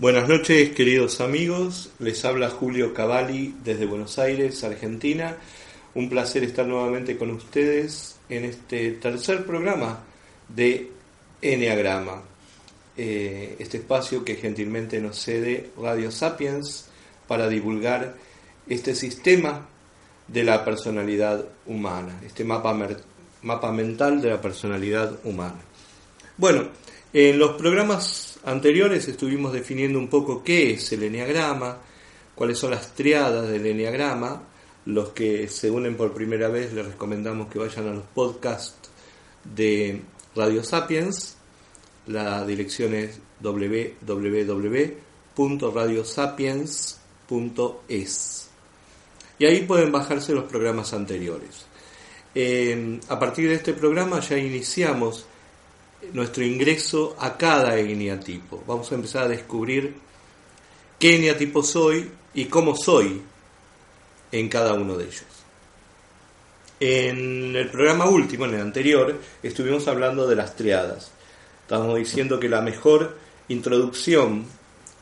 Buenas noches, queridos amigos. Les habla Julio Cavalli desde Buenos Aires, Argentina. Un placer estar nuevamente con ustedes en este tercer programa de Enneagrama. Eh, este espacio que gentilmente nos cede Radio Sapiens para divulgar este sistema de la personalidad humana, este mapa, mapa mental de la personalidad humana. Bueno, en los programas anteriores estuvimos definiendo un poco qué es el enneagrama, cuáles son las triadas del enneagrama. Los que se unen por primera vez les recomendamos que vayan a los podcasts de Radio Sapiens. La dirección es www.radiosapiens.es. Y ahí pueden bajarse los programas anteriores. Eh, a partir de este programa ya iniciamos nuestro ingreso a cada eneatipo. Vamos a empezar a descubrir qué eneatipo soy y cómo soy en cada uno de ellos. En el programa último, en el anterior, estuvimos hablando de las triadas. Estamos diciendo que la mejor introducción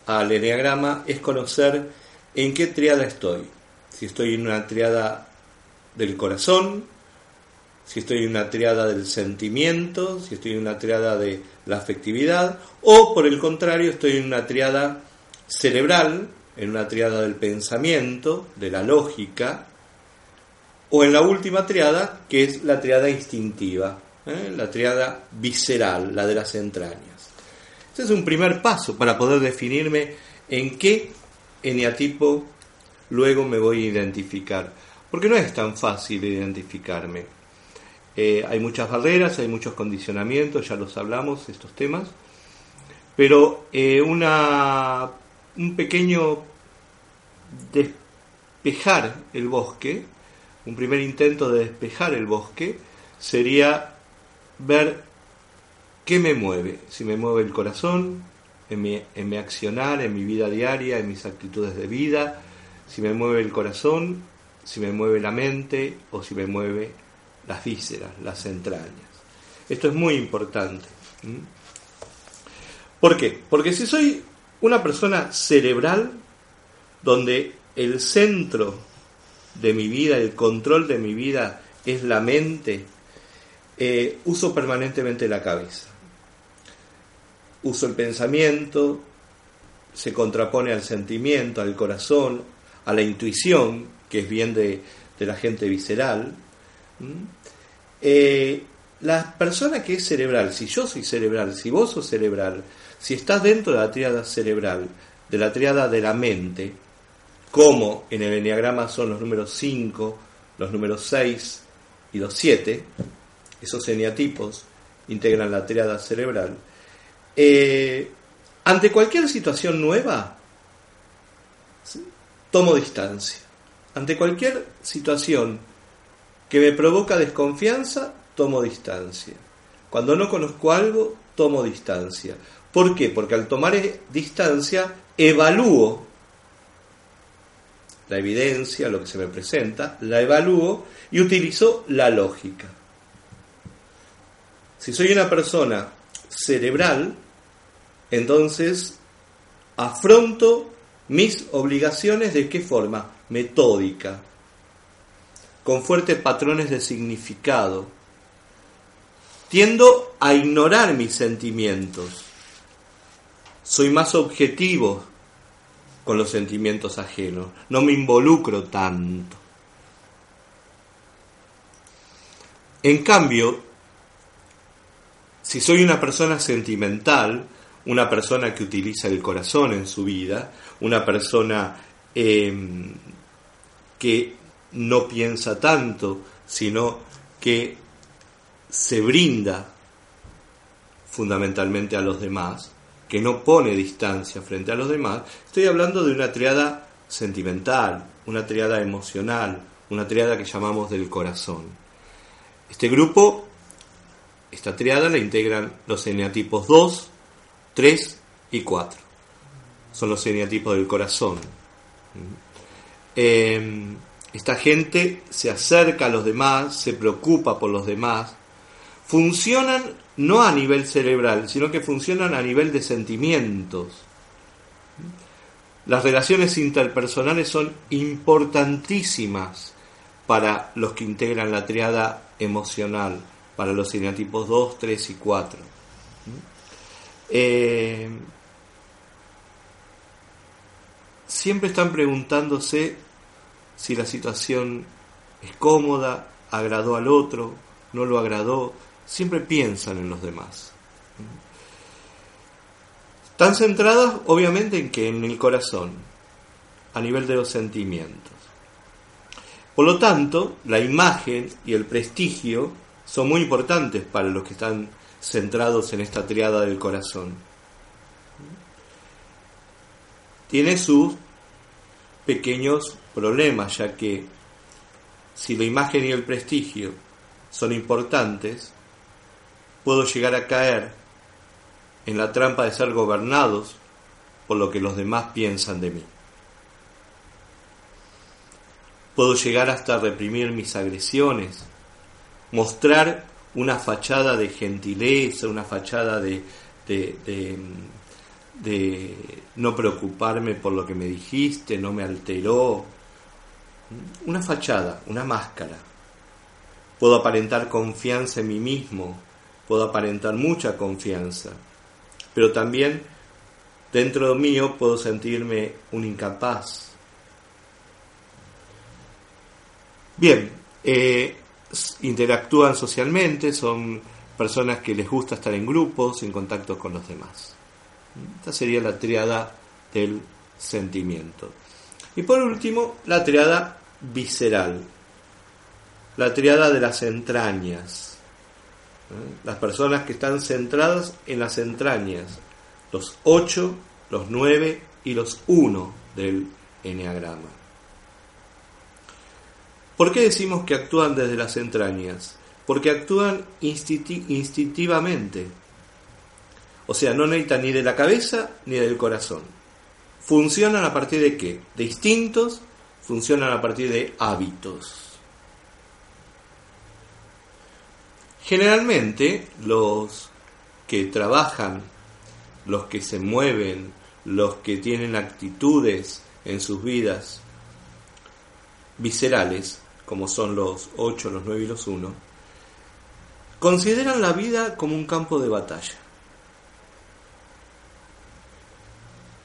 al eneagrama es conocer en qué triada estoy. Si estoy en una triada del corazón, si estoy en una triada del sentimiento, si estoy en una triada de la afectividad, o por el contrario estoy en una triada cerebral, en una triada del pensamiento, de la lógica, o en la última triada, que es la triada instintiva, ¿eh? la triada visceral, la de las entrañas. Este es un primer paso para poder definirme en qué eneatipo luego me voy a identificar, porque no es tan fácil identificarme. Eh, hay muchas barreras, hay muchos condicionamientos, ya los hablamos, estos temas, pero eh, una, un pequeño despejar el bosque, un primer intento de despejar el bosque, sería ver qué me mueve, si me mueve el corazón, en mi, en mi accionar, en mi vida diaria, en mis actitudes de vida, si me mueve el corazón, si me mueve la mente o si me mueve las vísceras, las entrañas. Esto es muy importante. ¿Por qué? Porque si soy una persona cerebral, donde el centro de mi vida, el control de mi vida es la mente, eh, uso permanentemente la cabeza. Uso el pensamiento, se contrapone al sentimiento, al corazón, a la intuición, que es bien de, de la gente visceral, eh, la persona que es cerebral, si yo soy cerebral, si vos sos cerebral, si estás dentro de la triada cerebral, de la triada de la mente, como en el enneagrama son los números 5, los números 6 y los 7, esos eneatipos integran la triada cerebral, eh, ante cualquier situación nueva, tomo distancia. Ante cualquier situación que me provoca desconfianza, tomo distancia. Cuando no conozco algo, tomo distancia. ¿Por qué? Porque al tomar distancia, evalúo la evidencia, lo que se me presenta, la evalúo y utilizo la lógica. Si soy una persona cerebral, entonces afronto mis obligaciones de qué forma? Metódica, con fuertes patrones de significado. Tiendo a ignorar mis sentimientos. Soy más objetivo con los sentimientos ajenos. No me involucro tanto. En cambio, si soy una persona sentimental, una persona que utiliza el corazón en su vida, una persona eh, que no piensa tanto, sino que se brinda fundamentalmente a los demás, que no pone distancia frente a los demás, estoy hablando de una triada sentimental, una triada emocional, una triada que llamamos del corazón. Este grupo, esta triada la integran los eneatipos 2, 3 y 4. Son los eneatipos del corazón. Eh, esta gente se acerca a los demás, se preocupa por los demás, funcionan no a nivel cerebral, sino que funcionan a nivel de sentimientos. Las relaciones interpersonales son importantísimas para los que integran la triada emocional, para los eneatipos 2, 3 y 4. Eh, siempre están preguntándose si la situación es cómoda, agradó al otro, no lo agradó, siempre piensan en los demás. Están centradas obviamente en que en el corazón, a nivel de los sentimientos. Por lo tanto, la imagen y el prestigio son muy importantes para los que están centrados en esta triada del corazón. Tiene sus pequeños problemas, ya que si la imagen y el prestigio son importantes, puedo llegar a caer en la trampa de ser gobernados por lo que los demás piensan de mí. Puedo llegar hasta reprimir mis agresiones, mostrar una fachada de gentileza, una fachada de, no preocuparme por lo que me dijiste, no me alteró. Una fachada, una máscara. Puedo aparentar confianza en mí mismo, puedo aparentar mucha confianza, pero también dentro de mío puedo sentirme un incapaz. Bien, eh, interactúan socialmente, son personas que les gusta estar en grupos, en contacto con los demás. Esta sería la triada del sentimiento. Y por último, la triada visceral, la triada de las entrañas. Las personas que están centradas en las entrañas, los ocho, los nueve y los uno del enneagrama. ¿Por qué decimos que actúan desde las entrañas? Porque actúan instintivamente. O sea, no necesitan ni de la cabeza ni del corazón. Funcionan a partir de qué? De instintos, funcionan a partir de hábitos. Generalmente los que trabajan, los que se mueven, los que tienen actitudes en sus vidas viscerales, como son los 8, los 9 y los 1, consideran la vida como un campo de batalla.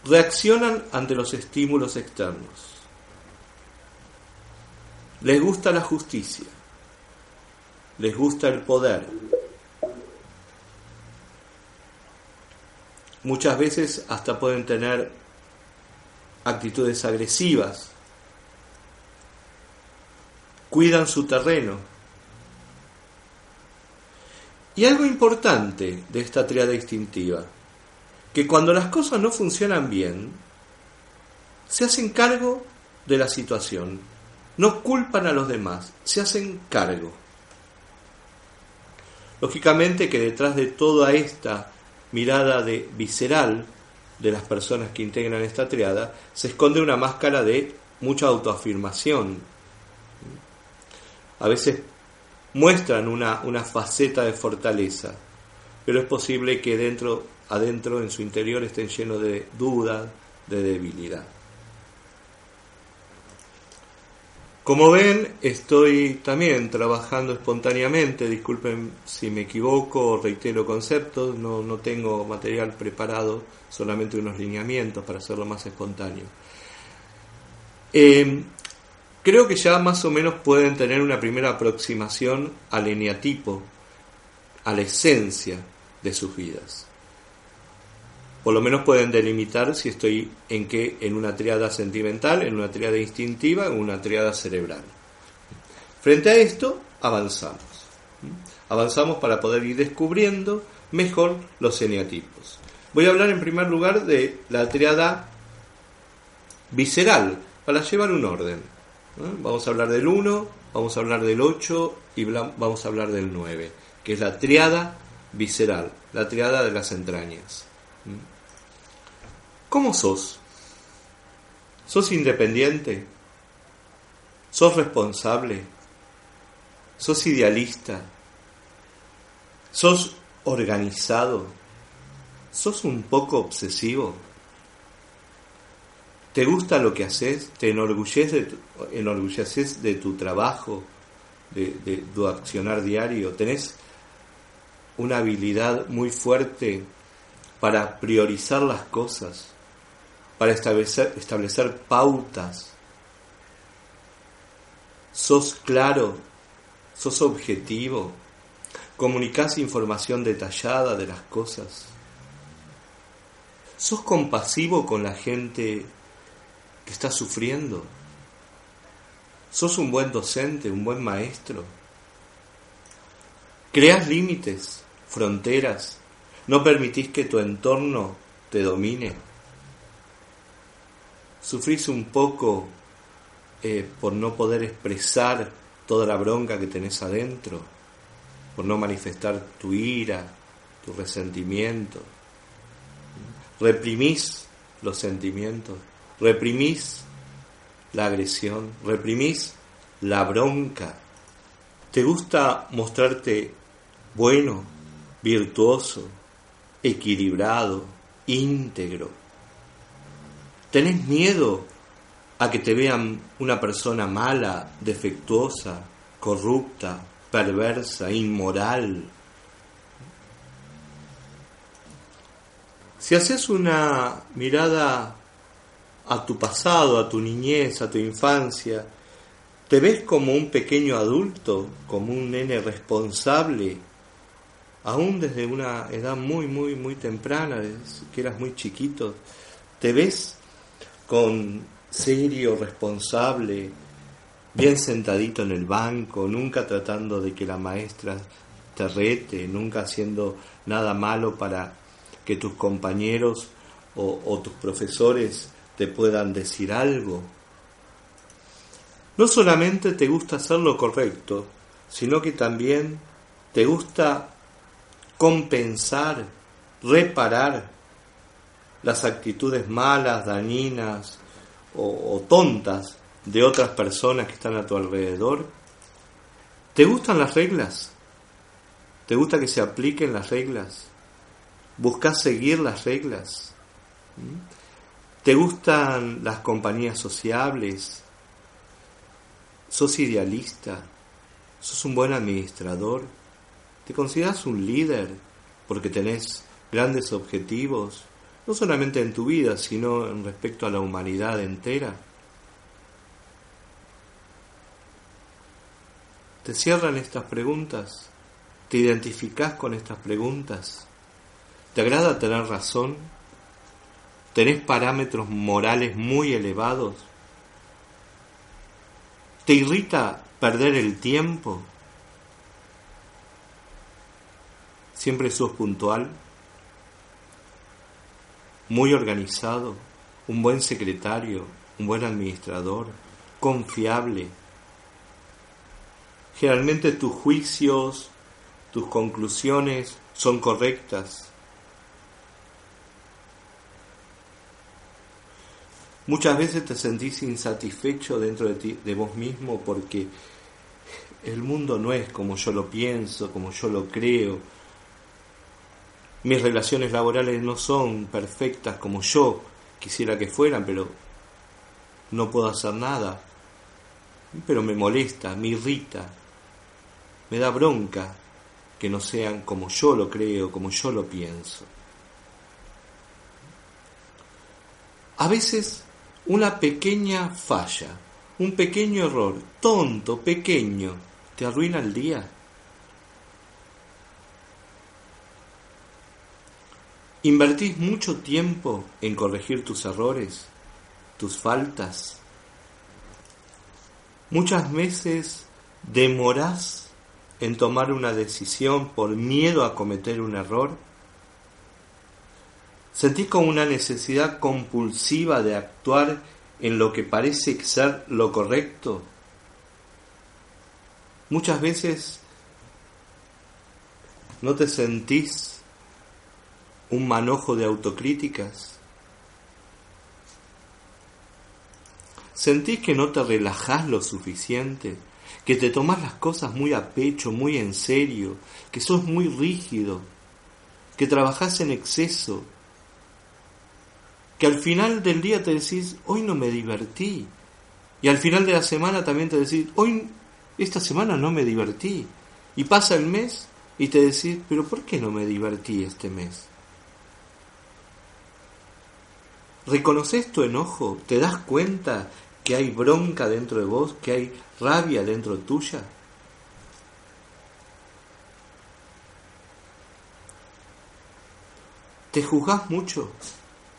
Reaccionan ante los estímulos externos. Les gusta la justicia les gusta el poder. Muchas veces hasta pueden tener actitudes agresivas. Cuidan su terreno. Y algo importante de esta triada instintiva, que cuando las cosas no funcionan bien, se hacen cargo de la situación, no culpan a los demás, se hacen cargo. Lógicamente que detrás de toda esta mirada de visceral de las personas que integran esta triada se esconde una máscara de mucha autoafirmación. A veces muestran una, una faceta de fortaleza, pero es posible que dentro, adentro, en su interior, estén llenos de duda, de debilidad. Como ven, estoy también trabajando espontáneamente, disculpen si me equivoco o reitero conceptos, no, no tengo material preparado, solamente unos lineamientos para hacerlo más espontáneo. Eh, creo que ya más o menos pueden tener una primera aproximación al eneatipo, a la esencia de sus vidas por lo menos pueden delimitar si estoy en qué, en una triada sentimental, en una triada instintiva, en una triada cerebral. Frente a esto, avanzamos. Avanzamos para poder ir descubriendo mejor los eneatipos. Voy a hablar en primer lugar de la triada visceral, para llevar un orden. Vamos a hablar del 1, vamos a hablar del 8 y vamos a hablar del 9, que es la triada visceral, la triada de las entrañas. ¿Cómo sos? ¿Sos independiente? ¿Sos responsable? ¿Sos idealista? ¿Sos organizado? ¿Sos un poco obsesivo? ¿Te gusta lo que haces? ¿Te enorgulleces de tu, trabajo, de, de tu accionar diario? ¿Tenés una habilidad muy fuerte para priorizar las cosas, para establecer, establecer pautas? ¿Sos claro? ¿Sos objetivo? ¿Comunicás información detallada de las cosas? ¿Sos compasivo con la gente que está sufriendo? ¿Sos un buen docente, un buen maestro? ¿Creas límites, fronteras? ¿No permitís que tu entorno te domine? ¿Sufrís un poco eh, por no poder expresar toda la bronca que tenés adentro? ¿Por no manifestar tu ira, tu resentimiento? ¿Reprimís los sentimientos? reprimís la agresión, reprimís la bronca. ¿Te gusta mostrarte bueno, virtuoso, equilibrado, íntegro? ¿Tenés miedo a que te vean una persona mala, defectuosa, corrupta, perversa, inmoral? Si haces una mirada a tu pasado, a tu niñez, a tu infancia, ¿te ves como un pequeño adulto, como un nene responsable, aún desde una edad muy, muy, muy temprana, desde que eras muy chiquito? ¿Te ves con serio, responsable, bien sentadito en el banco, nunca tratando de que la maestra te rete, nunca haciendo nada malo para que tus compañeros o, o tus profesores te puedan decir algo. No solamente te gusta hacer lo correcto, sino que también te gusta compensar, reparar las actitudes malas, dañinas o, tontas de otras personas que están a tu alrededor. ¿Te gustan las reglas? ¿Te gusta que se apliquen las reglas? ¿Buscas seguir las reglas? ¿Mm? ¿Te gustan las compañías sociables? ¿Sos idealista? ¿Sos un buen administrador? ¿Te consideras un líder porque tenés grandes objetivos, no solamente en tu vida, sino en respecto a la humanidad entera? ¿Te cierran estas preguntas? ¿Te identificás con estas preguntas? ¿Te agrada tener razón? ¿Tenés parámetros morales muy elevados? ¿Te irrita perder el tiempo? ¿Siempre sos puntual? ¿Muy organizado? ¿Un buen secretario? ¿Un buen administrador? ¿Confiable? Generalmente tus juicios, tus conclusiones son correctas Muchas veces te sentís insatisfecho dentro de, ti, de vos mismo porque el mundo no es como yo lo pienso, como yo lo creo. Mis relaciones laborales no son perfectas como yo quisiera que fueran, pero no puedo hacer nada. Pero me molesta, me irrita, me da bronca que no sean como yo lo creo, como yo lo pienso. A veces una pequeña falla, un pequeño error, tonto, pequeño, te arruina el día. ¿Invertís mucho tiempo en corregir tus errores, tus faltas? Muchas veces demorás en tomar una decisión por miedo a cometer un error. ¿Sentís como una necesidad compulsiva de actuar en lo que parece ser lo correcto? Muchas veces no te sentís un manojo de autocríticas. ¿Sentís que no te relajás lo suficiente? ¿Que te tomás las cosas muy a pecho, muy en serio? ¿Que sos muy rígido? ¿Que trabajás en exceso? ¿Que al final del día te decís, hoy no me divertí? Y al final de la semana también te decís, hoy, esta semana no me divertí. Y pasa el mes y te decís, pero ¿por qué no me divertí este mes? ¿Reconoces tu enojo? ¿Te das cuenta que hay bronca dentro de vos, que hay rabia dentro tuya? ¿Te juzgás mucho?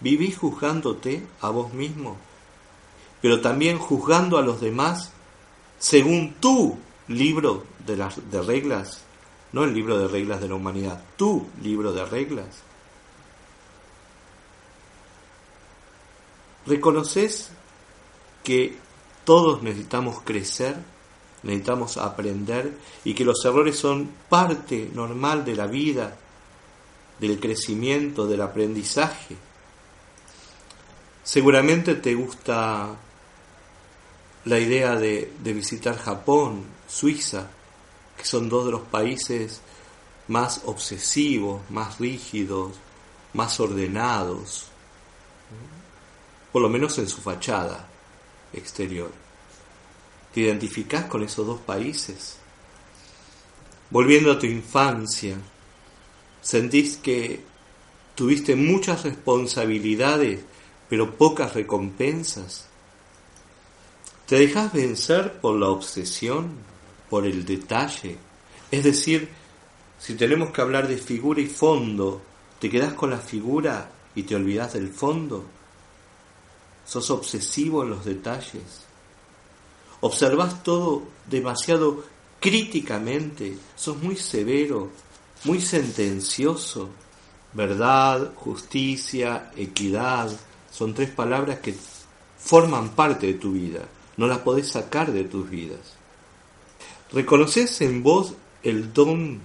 ¿Vivís juzgándote a vos mismo? Pero también juzgando a los demás según tu libro de, las, de reglas, no el libro de reglas de la humanidad, tu libro de reglas. ¿Reconoces que todos necesitamos crecer, necesitamos aprender y que los errores son parte normal de la vida, del crecimiento, del aprendizaje. Seguramente te gusta la idea de, de, visitar Japón, Suiza, que son dos de los países más obsesivos, más rígidos, más ordenados, por lo menos en su fachada exterior. ¿Te identificás con esos dos países? Volviendo a tu infancia, ¿sentís que tuviste muchas responsabilidades pero pocas recompensas? ¿Te dejas vencer por la obsesión, por el detalle? Es decir, si tenemos que hablar de figura y fondo, ¿te quedas con la figura y te olvidas del fondo? Sos obsesivo en los detalles, observas todo demasiado críticamente, sos muy severo, muy sentencioso. Verdad, justicia, equidad, son tres palabras que forman parte de tu vida, no las podés sacar de tus vidas. ¿Reconoces en vos el don,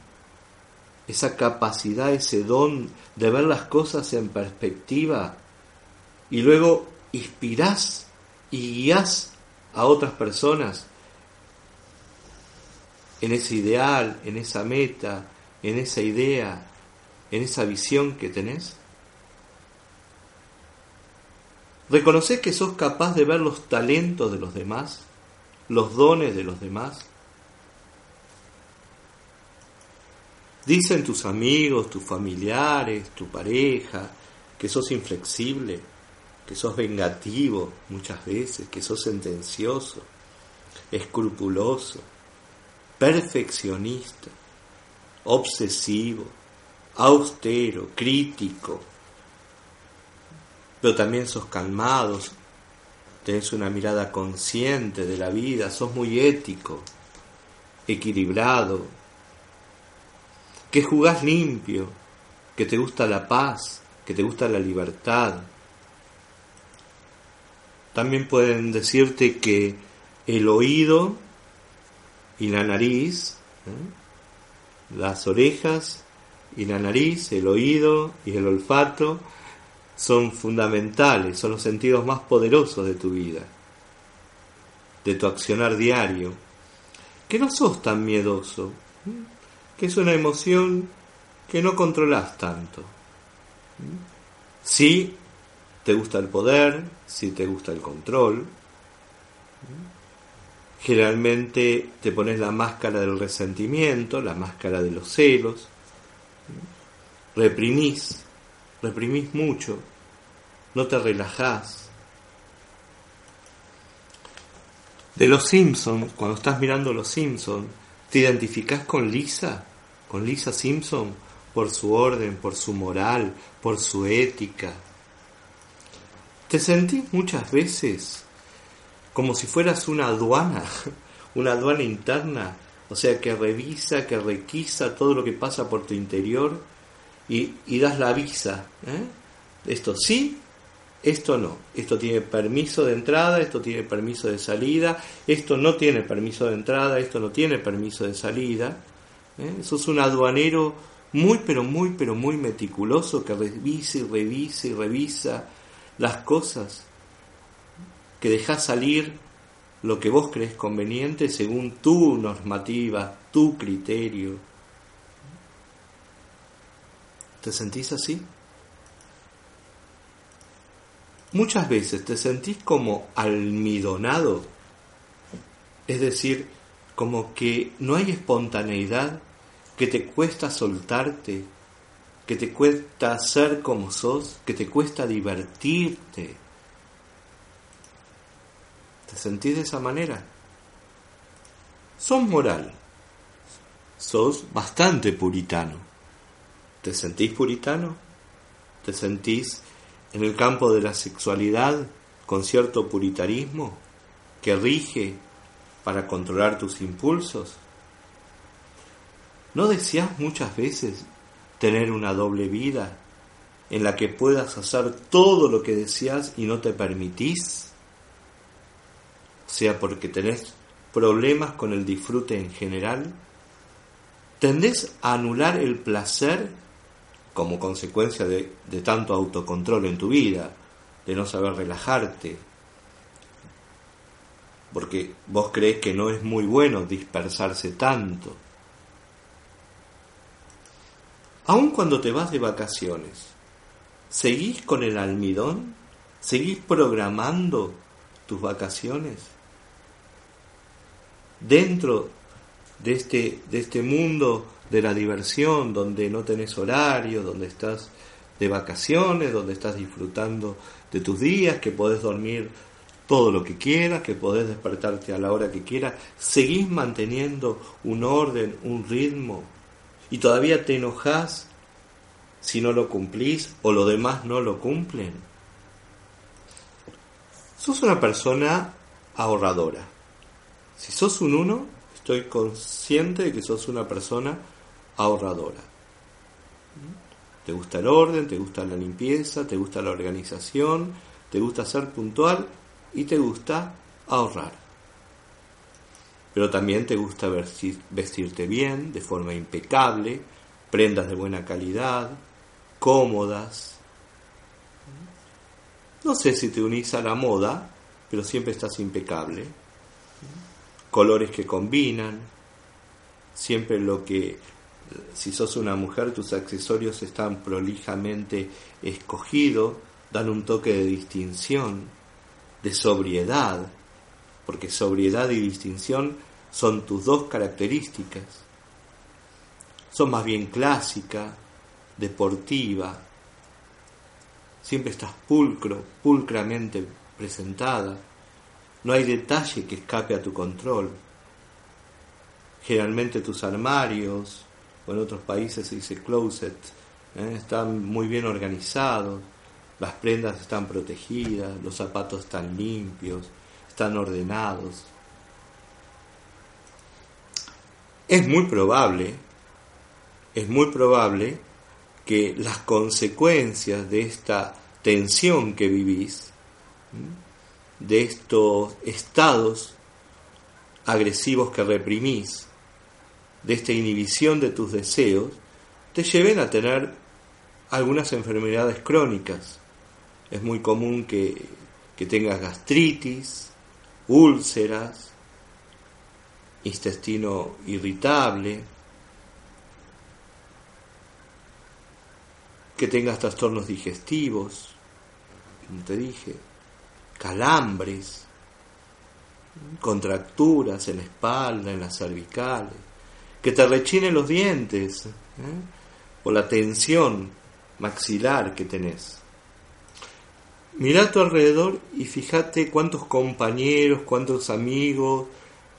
esa capacidad, ese don de ver las cosas en perspectiva y luego inspirás y guías a otras personas en ese ideal, en esa meta, en esa idea, en esa visión que tenés? ¿Reconoces que sos capaz de ver los talentos de los demás, los dones de los demás? Dicen tus amigos, tus familiares, tu pareja, que sos inflexible que sos vengativo muchas veces, que sos sentencioso, escrupuloso, perfeccionista, obsesivo, austero, crítico, pero también sos calmado, tenés una mirada consciente de la vida, sos muy ético, equilibrado, que jugás limpio, que te gusta la paz, que te gusta la libertad, también pueden decirte que el oído y la nariz, ¿eh? las orejas y la nariz, el oído y el olfato son fundamentales, son los sentidos más poderosos de tu vida, de tu accionar diario. Que no sos tan miedoso, ¿eh? que es una emoción que no controlas tanto. ¿eh? Sí, te gusta el poder, si te gusta el control. Generalmente te pones la máscara del resentimiento, la máscara de los celos. Reprimís, reprimís mucho, no te relajás. De los Simpsons, cuando estás mirando los Simpsons, ¿te identificás con Lisa? ¿Con Lisa Simpson? Por su orden, por su moral, por su ética, ¿Te sentís muchas veces como si fueras una aduana, una aduana interna? O sea, que revisa, que requisa todo lo que pasa por tu interior y, das la visa. ¿eh? Esto sí, esto no. Esto tiene permiso de entrada, esto tiene permiso de salida, esto no tiene permiso de entrada, esto no tiene permiso de salida. ¿Eh? Sos un aduanero muy, pero muy, pero muy meticuloso que revisa y revisa y revisa las cosas, que deja salir lo que vos crees conveniente según tu normativa, tu criterio. ¿Te sentís así? Muchas veces te sentís como almidonado, es decir, como que no hay espontaneidad, que te cuesta soltarte, que te cuesta ser como sos, que te cuesta divertirte. ¿Te sentís de esa manera? Sos moral, sos bastante puritano. ¿Te sentís puritano? ¿Te sentís en el campo de la sexualidad con cierto puritarismo que rige para controlar tus impulsos? ¿No deseas muchas veces tener una doble vida en la que puedas hacer todo lo que deseas y no te permitís? Sea, porque tenés problemas con el disfrute en general. ¿Tendés a anular el placer como consecuencia de, de tanto autocontrol en tu vida, de no saber relajarte, porque vos crees que no es muy bueno dispersarse tanto. Aun cuando te vas de vacaciones, ¿seguís con el almidón? ¿Seguís programando tus vacaciones? Dentro de este, de este mundo de la diversión, donde no tenés horario, donde estás de vacaciones, donde estás disfrutando de tus días, que podés dormir todo lo que quieras, que podés despertarte a la hora que quieras, seguís manteniendo un orden, un ritmo, y todavía te enojas si no lo cumplís o los demás no lo cumplen. Sos una persona ahorradora. Si sos un uno, estoy consciente de que sos una persona ahorradora. Te gusta el orden, te gusta la limpieza, te gusta la organización, te gusta ser puntual y te gusta ahorrar. Pero también te gusta vestirte bien, de forma impecable, prendas de buena calidad, cómodas. No sé si te unís a la moda, pero siempre estás impecable. Colores que combinan, siempre lo que si sos una mujer, tus accesorios están prolijamente escogidos, dan un toque de distinción, de sobriedad, porque sobriedad y distinción son tus dos características. Son más bien clásica, deportiva, siempre estás pulcro, pulcramente presentada, no hay detalle que escape a tu control. Generalmente tus armarios, o en otros países se dice closet, ¿eh? están muy bien organizados, las prendas están protegidas, los zapatos están limpios, están ordenados. Es muy probable, es muy probable que las consecuencias de esta tensión que vivís, de estos estados agresivos que reprimís, de esta inhibición de tus deseos te lleven a tener algunas enfermedades crónicas. Es muy común que, que tengas gastritis, úlceras, intestino irritable, que tengas trastornos digestivos, como te dije, calambres, contracturas en la espalda, en las cervicales que te rechinen los dientes ¿eh? o la tensión maxilar que tenés. Mira a tu alrededor y fíjate cuántos compañeros, cuántos amigos,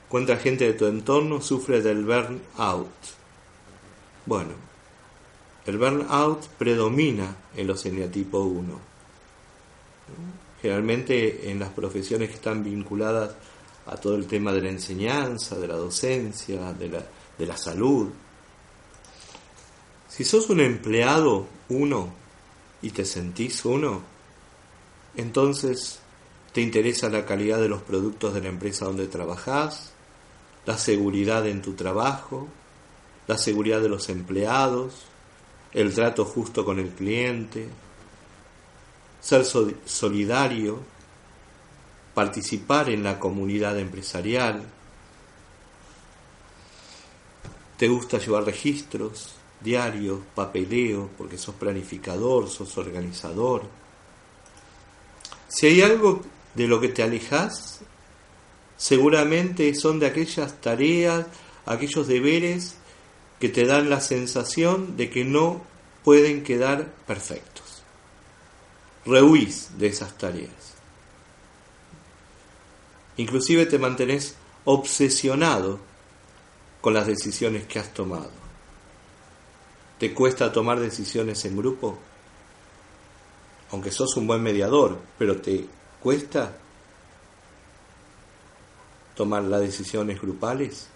cuánta gente de tu entorno sufre del burnout. Bueno, el burnout predomina en los eneatipo 1. Generalmente en las profesiones que están vinculadas a todo el tema de la enseñanza, de la docencia, de la, de la salud. Si sos un empleado, uno, y te sentís uno, entonces te interesa la calidad de los productos de la empresa donde trabajás, la seguridad en tu trabajo, la seguridad de los empleados, el trato justo con el cliente, ser solidario, participar en la comunidad empresarial. ¿Te gusta llevar registros, diarios, papeleo, porque sos planificador, sos organizador? Si hay algo de lo que te alejas, seguramente son de aquellas tareas, aquellos deberes que te dan la sensación de que no pueden quedar perfectos. Rehuís de esas tareas. Inclusive te mantenés obsesionado con las decisiones que has tomado. ¿Te cuesta tomar decisiones en grupo? Aunque sos un buen mediador, pero te cuesta tomar las decisiones grupales,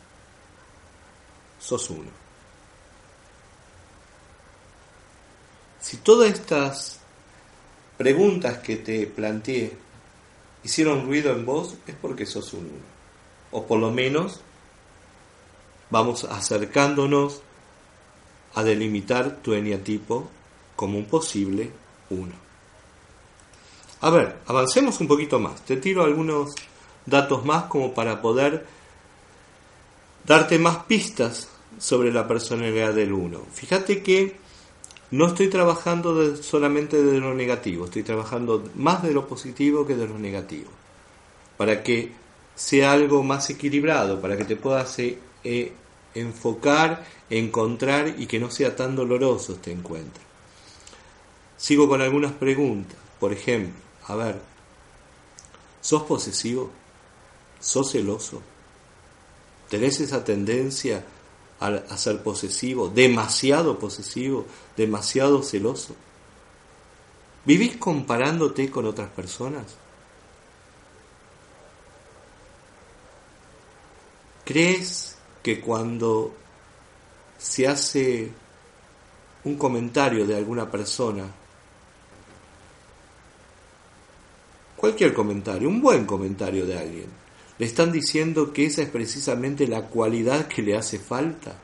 sos uno. Si todas estas preguntas que te planteé hicieron ruido en vos, es porque sos un uno. O por lo menos vamos acercándonos a delimitar tu eneatipo como un posible uno. A ver, avancemos un poquito más. Te tiro algunos datos más como para poder darte más pistas sobre la personalidad del uno. Fíjate que no estoy trabajando solamente de lo negativo, estoy trabajando más de lo positivo que de lo negativo, para que sea algo más equilibrado, para que te puedas eh, enfocar, encontrar y que no sea tan doloroso este encuentro. Sigo con algunas preguntas, por ejemplo, a ver, ¿sos posesivo? ¿Sos celoso? ¿Tenés esa tendencia a, ser posesivo, demasiado posesivo, demasiado celoso? ¿Vivís comparándote con otras personas? ¿Crees que cuando se hace un comentario de alguna persona cualquier comentario, un buen comentario de alguien. Están diciendo que esa es precisamente la cualidad que le hace falta.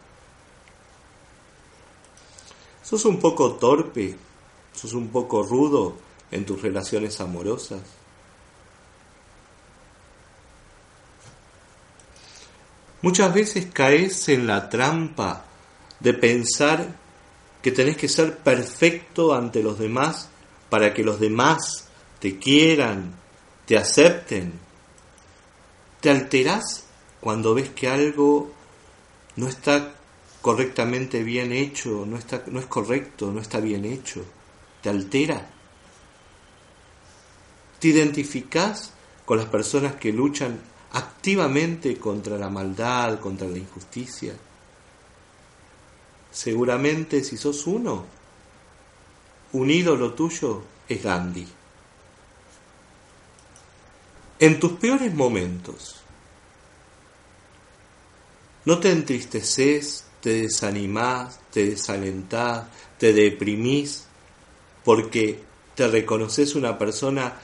¿Sos un poco torpe? ¿Sos un poco rudo en tus relaciones amorosas? Muchas veces caes en la trampa de pensar que tenés que ser perfecto ante los demás para que los demás te quieran, te acepten. ¿Te alteras cuando ves que algo no está correctamente bien hecho, no, está, no es correcto, no está bien hecho? ¿Te altera? ¿Te identificas con las personas que luchan activamente contra la maldad, contra la injusticia? Seguramente si sos uno, un ídolo tuyo es Gandhi. En tus peores momentos, no te entristeces, te desanimás, te desalentás, te deprimís, porque te reconoces una persona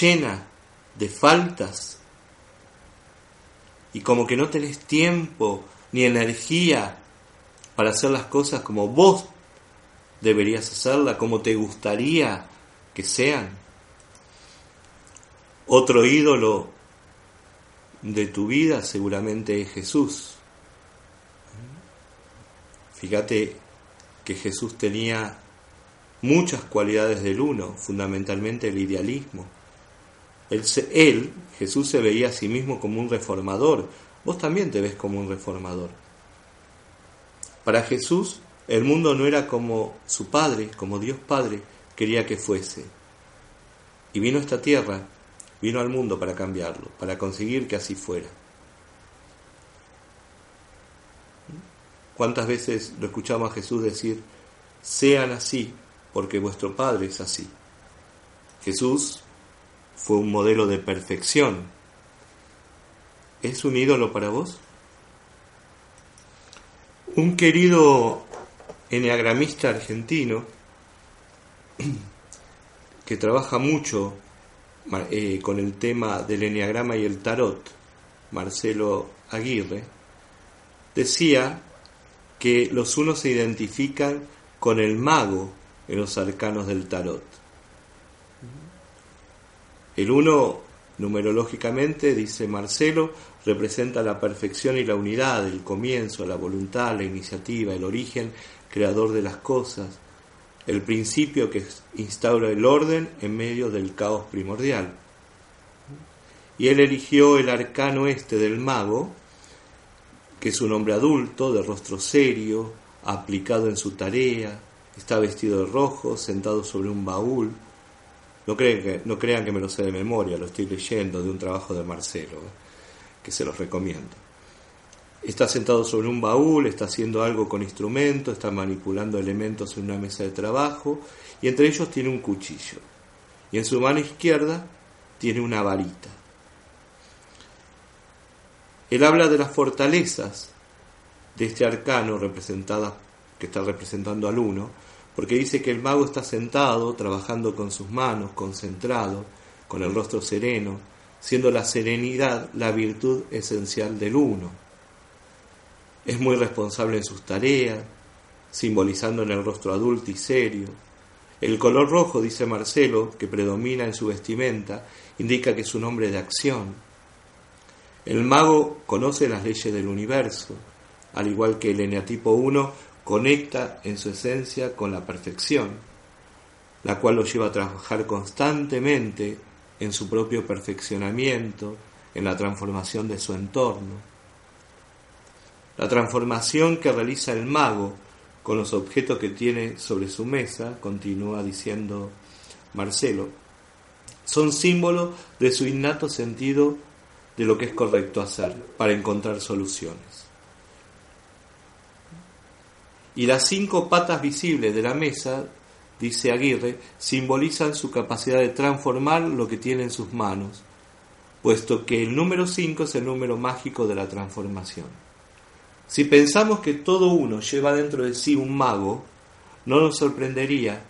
llena de faltas y como que no tenés tiempo ni energía para hacer las cosas como vos deberías hacerlas, como te gustaría que sean. Otro ídolo de tu vida seguramente es Jesús. Fíjate que Jesús tenía muchas cualidades del uno, fundamentalmente el idealismo. Él, Jesús, se veía a sí mismo como un reformador. Vos también te ves como un reformador. Para Jesús, el mundo no era como su Padre, como Dios Padre quería que fuese. Y vino a esta tierra Vino al mundo para cambiarlo, para conseguir que así fuera. ¿Cuántas veces lo escuchamos a Jesús decir, sean así, porque vuestro Padre es así? Jesús fue un modelo de perfección. ¿Es un ídolo para vos? Un querido enneagramista argentino que trabaja mucho eh, con el tema del enneagrama y el tarot, Marcelo Aguirre, decía que los unos se identifican con el mago en los arcanos del tarot. El uno, numerológicamente, dice Marcelo, representa la perfección y la unidad, el comienzo, la voluntad, la iniciativa, el origen creador de las cosas, el principio que instaura el orden en medio del caos primordial. Y él eligió el arcano este del mago, que es un hombre adulto, de rostro serio, aplicado en su tarea, está vestido de rojo, sentado sobre un baúl. No, que, no crean que me lo sé de memoria, lo estoy leyendo de un trabajo de Marcelo, que se los recomiendo. Está sentado sobre un baúl, está haciendo algo con instrumentos, está manipulando elementos en una mesa de trabajo y entre ellos tiene un cuchillo. Y en su mano izquierda tiene una varita. Él habla de las fortalezas de este arcano representada, que está representando al uno, porque dice que el mago está sentado, trabajando con sus manos, concentrado, con el rostro sereno, siendo la serenidad la virtud esencial del uno es muy responsable en sus tareas, simbolizando en el rostro adulto y serio. El color rojo, dice Marcelo, que predomina en su vestimenta, indica que es un hombre de acción. El mago conoce las leyes del universo, al igual que el eneatipo 1 conecta en su esencia con la perfección, la cual lo lleva a trabajar constantemente en su propio perfeccionamiento, en la transformación de su entorno. La transformación que realiza el mago con los objetos que tiene sobre su mesa, continúa diciendo Marcelo, son símbolos de su innato sentido de lo que es correcto hacer para encontrar soluciones. Y las cinco patas visibles de la mesa, dice Aguirre, simbolizan su capacidad de transformar lo que tiene en sus manos, puesto que el número cinco es el número mágico de la transformación. Si pensamos que todo uno lleva dentro de sí un mago, no nos sorprendería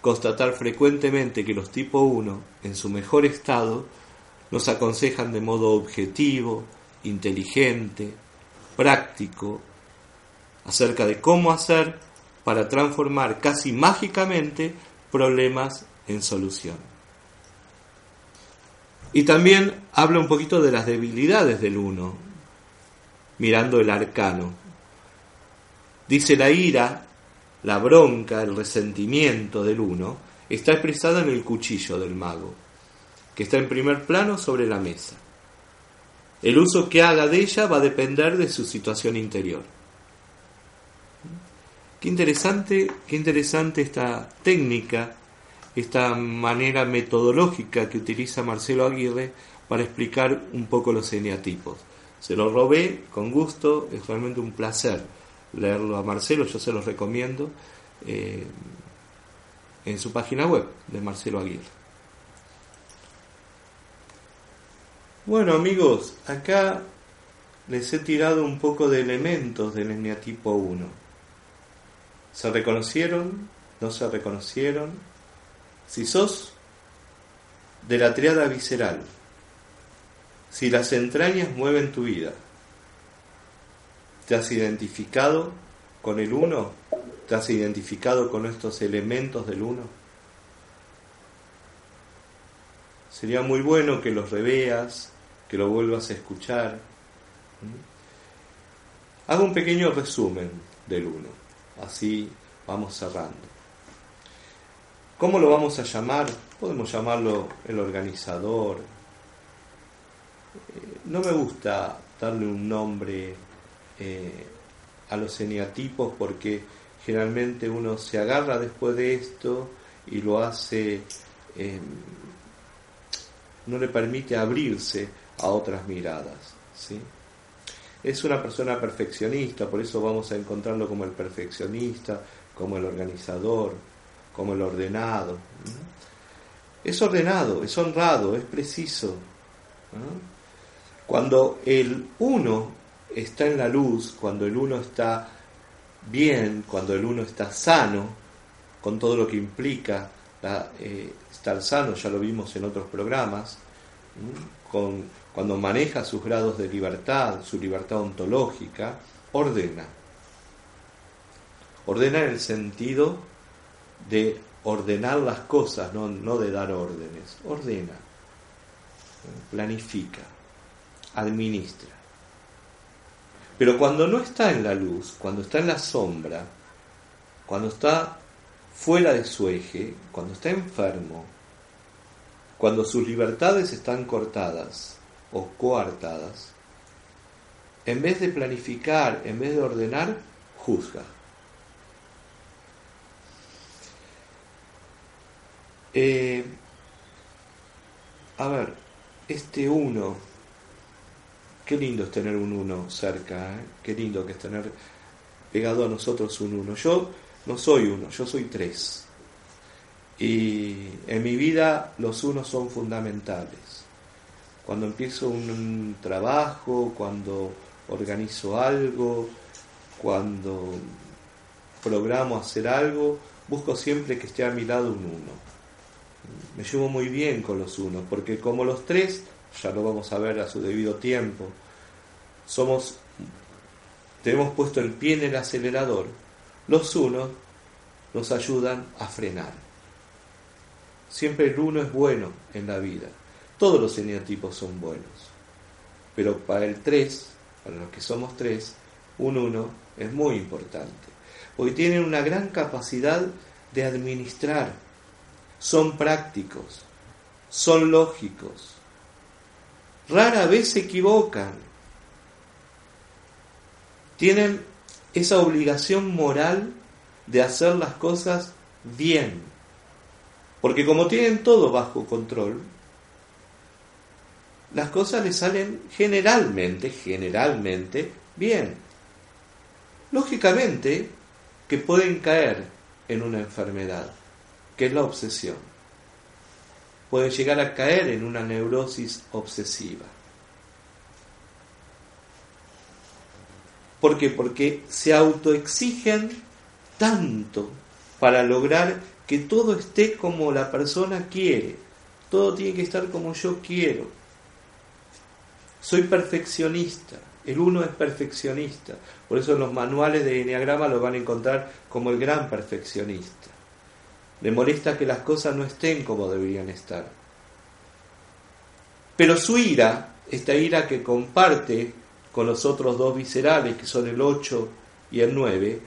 constatar frecuentemente que los tipo 1, en su mejor estado, nos aconsejan de modo objetivo, inteligente, práctico, acerca de cómo hacer para transformar casi mágicamente problemas en solución. Y también habla un poquito de las debilidades del uno, mirando el arcano. Dice la ira, la bronca, el resentimiento del uno, está expresada en el cuchillo del mago, que está en primer plano sobre la mesa. El uso que haga de ella va a depender de su situación interior. Qué interesante, qué interesante esta técnica, esta manera metodológica que utiliza Marcelo Aguirre para explicar un poco los eneatipos. Se lo robé con gusto, es realmente un placer leerlo a Marcelo, yo se lo recomiendo eh, en su página web de Marcelo Aguirre. Bueno amigos, acá les he tirado un poco de elementos del eneatipo 1. ¿Se reconocieron? ¿No se reconocieron? Si sos de la triada visceral, si las entrañas mueven tu vida, ¿te has identificado con el uno? ¿Te has identificado con estos elementos del uno? Sería muy bueno que los reveas, que lo vuelvas a escuchar. Hago un pequeño resumen del uno, así vamos cerrando. ¿Cómo lo vamos a llamar? Podemos llamarlo el organizador, no me gusta darle un nombre eh, a los eneatipos porque generalmente uno se agarra después de esto y lo hace, em, no le permite abrirse a otras miradas. ¿sí? Es una persona perfeccionista, por eso vamos a encontrarlo como el perfeccionista, como el organizador, como el ordenado. Es ordenado, es honrado, es preciso. Cuando el uno está en la luz, cuando el uno está bien, cuando el uno está sano, con todo lo que implica eh, estar sano, ya lo vimos en otros programas, con, cuando maneja sus grados de libertad, su libertad ontológica, ordena. Ordena en el sentido de ordenar las cosas, no, no de dar órdenes. Ordena, planifica, administra. Pero cuando no está en la luz, cuando está en la sombra, cuando está fuera de su eje, cuando está enfermo, cuando sus libertades están cortadas o coartadas, en vez de planificar, en vez de ordenar, juzga. Eh, a ver, este uno, qué lindo es tener un uno cerca, ¿eh? qué lindo que es tener pegado a nosotros un uno. Yo no soy uno, yo soy tres. Y en mi vida los unos son fundamentales. Cuando empiezo un trabajo, cuando organizo algo, cuando programo hacer algo, busco siempre que esté a mi lado un uno. Me llevo muy bien con los unos, porque como los tres, ya lo vamos a ver a su debido tiempo, somos, tenemos puesto el pie en el acelerador, los unos nos ayudan a frenar. Siempre el uno es bueno en la vida. Todos los eneatipos son buenos. Pero para el tres, para los que somos tres, un uno es muy importante. Porque tienen una gran capacidad de administrar. Son prácticos. Son lógicos. Rara vez se equivocan. Tienen esa obligación moral de hacer las cosas bien. Porque como tienen todo bajo control, las cosas les salen generalmente, generalmente bien. Lógicamente que pueden caer en una enfermedad, que es la obsesión. Pueden llegar a caer en una neurosis obsesiva. ¿Por qué? Porque se autoexigen tanto para lograr que todo esté como la persona quiere. Todo tiene que estar como yo quiero. Soy perfeccionista. El uno es perfeccionista. Por eso en los manuales de Enneagrama lo van a encontrar como el gran perfeccionista. Le molesta que las cosas no estén como deberían estar. Pero su ira, esta ira que comparte con los otros dos viscerales, que son el 8 y el 9,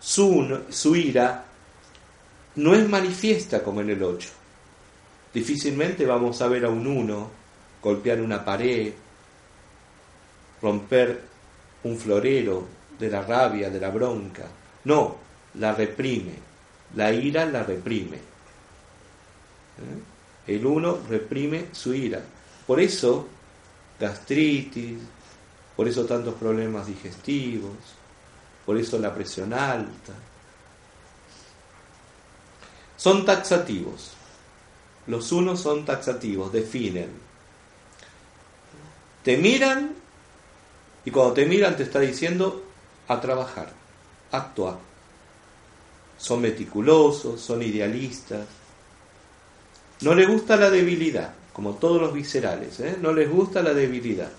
su, su ira no es manifiesta como en el 8. Difícilmente vamos a ver a un 1 golpear una pared, romper un florero de la rabia, de la bronca. No, la reprime. La ira la reprime. ¿Eh? El uno reprime su ira. Por eso, gastritis, por eso tantos problemas digestivos, por eso la presión alta. Son taxativos. Los unos son taxativos, definen. Te miran y cuando te miran te está diciendo a trabajar, actuar. Son meticulosos, son idealistas. No les gusta la debilidad, como todos los viscerales, ¿eh? no les gusta la debilidad,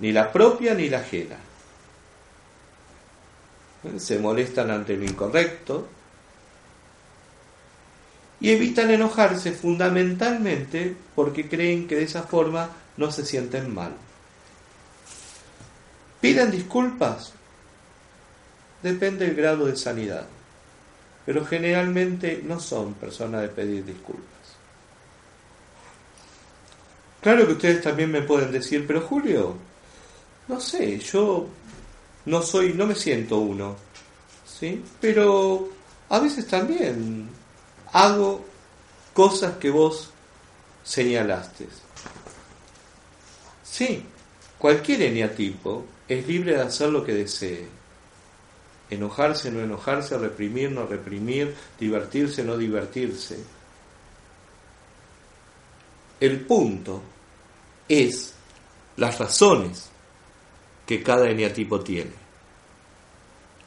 ni la propia ni la ajena. Se molestan ante lo incorrecto y evitan enojarse fundamentalmente porque creen que de esa forma no se sienten mal. ¿Piden disculpas? Depende del grado de sanidad, pero generalmente no son personas de pedir disculpas. Claro que ustedes también me pueden decir, pero Julio, no sé, yo no soy, no me siento uno, ¿sí? Pero a veces también hago cosas que vos señalaste. Sí, cualquier eneatipo es libre de hacer lo que desee. Enojarse, no enojarse, reprimir, no reprimir, divertirse, no divertirse. El punto es las razones que cada eneatipo tiene.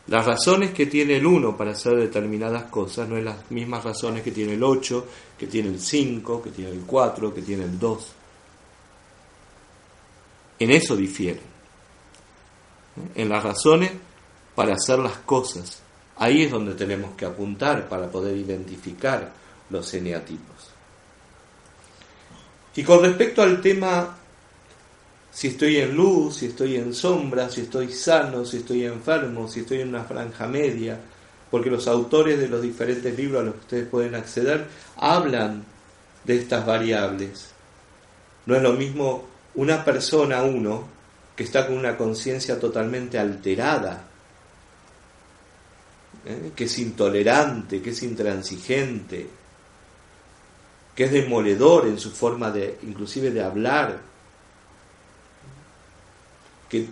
Las razones que tiene el 1 para hacer determinadas cosas no es las mismas razones que tiene el 8, que tiene el 5, que tiene el 4, que tiene el 2. En eso difieren. En las razones para hacer las cosas. Ahí es donde tenemos que apuntar para poder identificar los eneatipos. Y con respecto al tema si estoy en luz, si estoy en sombra, si estoy sano, si estoy enfermo, si estoy en una franja media, porque los autores de los diferentes libros a los que ustedes pueden acceder hablan de estas variables. No es lo mismo una persona, uno, que está con una conciencia totalmente alterada, ¿eh? que es intolerante, que es intransigente, que es demoledor en su forma de, inclusive de hablar, que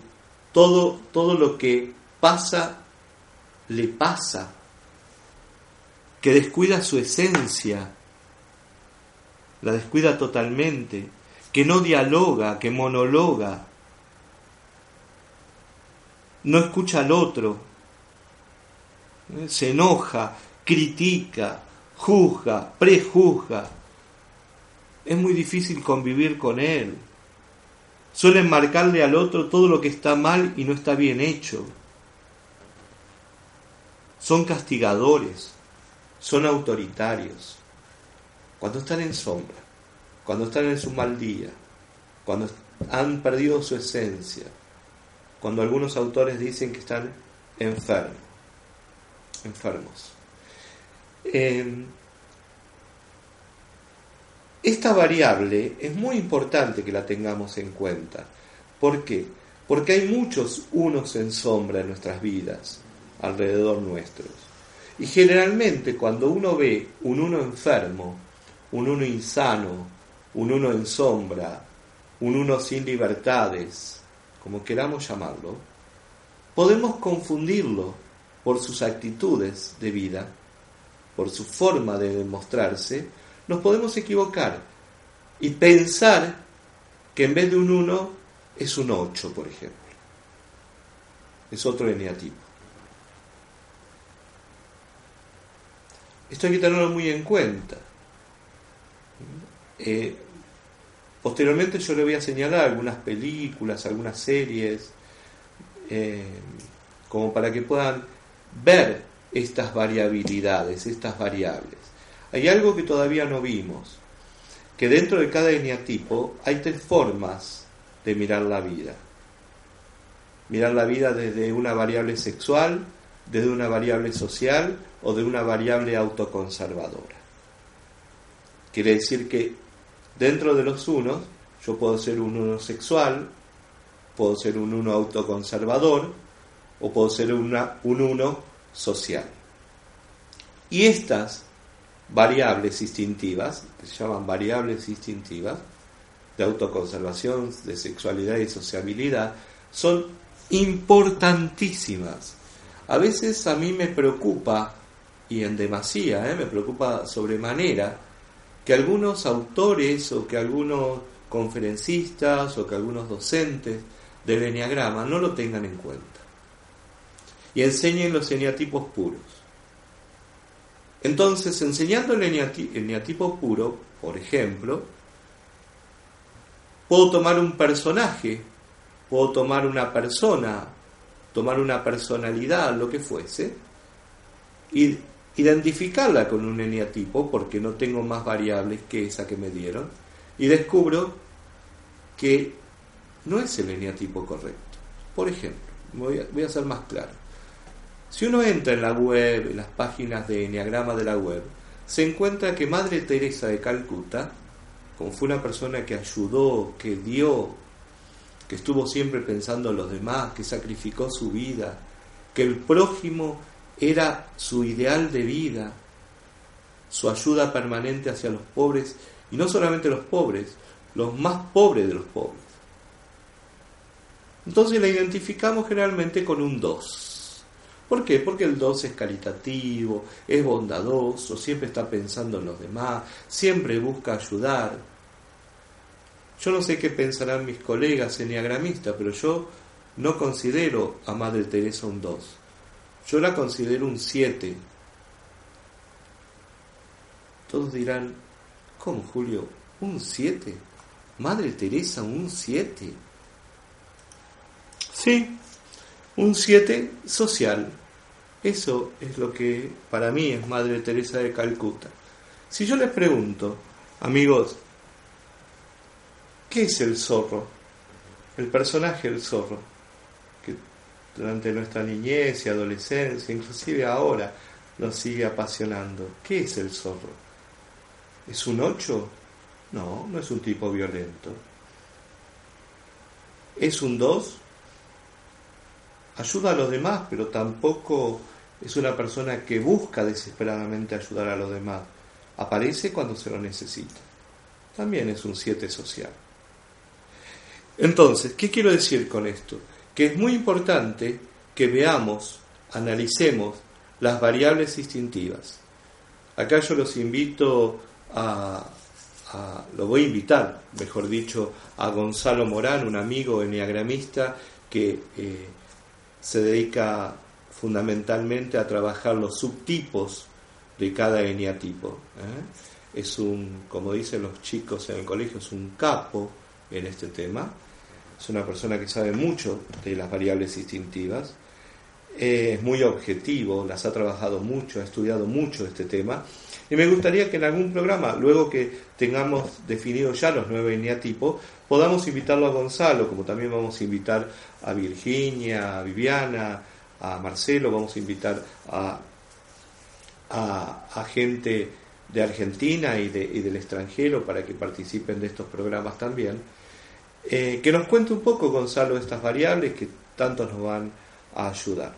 todo, todo lo que pasa le pasa, que descuida su esencia, la descuida totalmente, que no dialoga, que monologa, no escucha al otro. Se enoja, critica, juzga, prejuzga. Es muy difícil convivir con él. Suelen marcarle al otro todo lo que está mal y no está bien hecho. Son castigadores, son autoritarios. Cuando están en sombra, cuando están en su mal día, cuando han perdido su esencia, cuando algunos autores dicen que están enfermos, enfermos. Eh, esta variable es muy importante que la tengamos en cuenta. ¿Por qué? Porque hay muchos unos en sombra en nuestras vidas, alrededor nuestros. Y generalmente cuando uno ve un uno enfermo, un uno insano, un uno en sombra, un uno sin libertades, como queramos llamarlo, podemos confundirlo por sus actitudes de vida, por su forma de demostrarse, nos podemos equivocar y pensar que en vez de un 1 es un 8, por ejemplo. Es otro eneatipo. Esto hay que tenerlo muy en cuenta. Eh, posteriormente yo le voy a señalar algunas películas, algunas series, eh, como para que puedan ver estas variabilidades, estas variables. Hay algo que todavía no vimos, que dentro de cada eneatipo hay tres formas de mirar la vida. Mirar la vida desde una variable sexual, desde una variable social o de una variable autoconservadora. Quiere decir que dentro de los unos, yo puedo ser un uno sexual, puedo ser un uno autoconservador o puedo ser un uno social. Y estas variables instintivas, que se llaman variables instintivas, de autoconservación, de sexualidad y sociabilidad, son importantísimas. A veces a mí me preocupa, y en demasía, ¿eh? me preocupa sobremanera, que algunos autores o que algunos conferencistas o que algunos docentes del Enneagrama no lo tengan en cuenta y enseñen los eneatipos puros. Entonces, enseñando el eneatipo puro, por ejemplo, puedo tomar un personaje, puedo tomar una persona, tomar una personalidad, lo que fuese, y identificarla con un eneatipo, porque no tengo más variables que esa que me dieron, y descubro que no es el eneatipo correcto. Por ejemplo, voy a ser más claro. Si uno entra en la web, en las páginas de Enneagrama de la web, se encuentra que Madre Teresa de Calcuta, como fue una persona que ayudó, que dio, que estuvo siempre pensando en los demás, que sacrificó su vida, que el prójimo era su ideal de vida, su ayuda permanente hacia los pobres, y no solamente los pobres, los más pobres de los pobres. Entonces la identificamos generalmente con un 2. ¿Por qué? Porque el 2 es caritativo, es bondadoso, siempre está pensando en los demás, siempre busca ayudar. Yo no sé qué pensarán mis colegas enneagramistas, pero yo no considero a Madre Teresa un 2. Yo la considero un 7. Todos dirán, ¿cómo Julio? ¿Un 7? Madre Teresa, un 7. Sí, un 7 social. Eso es lo que para mí es Madre Teresa de Calcuta. Si yo les pregunto, amigos, ¿qué es el zorro? El personaje del zorro, que durante nuestra niñez y adolescencia, inclusive ahora, nos sigue apasionando. ¿Qué es el zorro? ¿Es un 8? No, no es un tipo violento. ¿Es un 2? Ayuda a los demás, pero tampoco es una persona que busca desesperadamente ayudar a los demás. Aparece cuando se lo necesita. También es un 7 social. Entonces, ¿qué quiero decir con esto? Que es muy importante que veamos, analicemos las variables instintivas. Acá yo los invito a, lo voy a invitar, mejor dicho, a Gonzalo Morán, un amigo enneagramista que eh, se dedica fundamentalmente a trabajar los subtipos de cada eneatipo. ¿eh? Es un, como dicen los chicos en el colegio, es un capo en este tema. Es una persona que sabe mucho de las variables instintivas. es muy objetivo, las ha trabajado mucho, ha estudiado mucho este tema. Y me gustaría que en algún programa, luego que tengamos definidos ya los nueve eneatipos, podamos invitarlo a Gonzalo, como también vamos a invitar a Virginia, a Viviana, a Marcelo, vamos a invitar a, a, gente de Argentina y, de, y, del extranjero para que participen de estos programas también. Eh, que nos cuente un poco, Gonzalo, estas variables que tanto nos van a ayudar.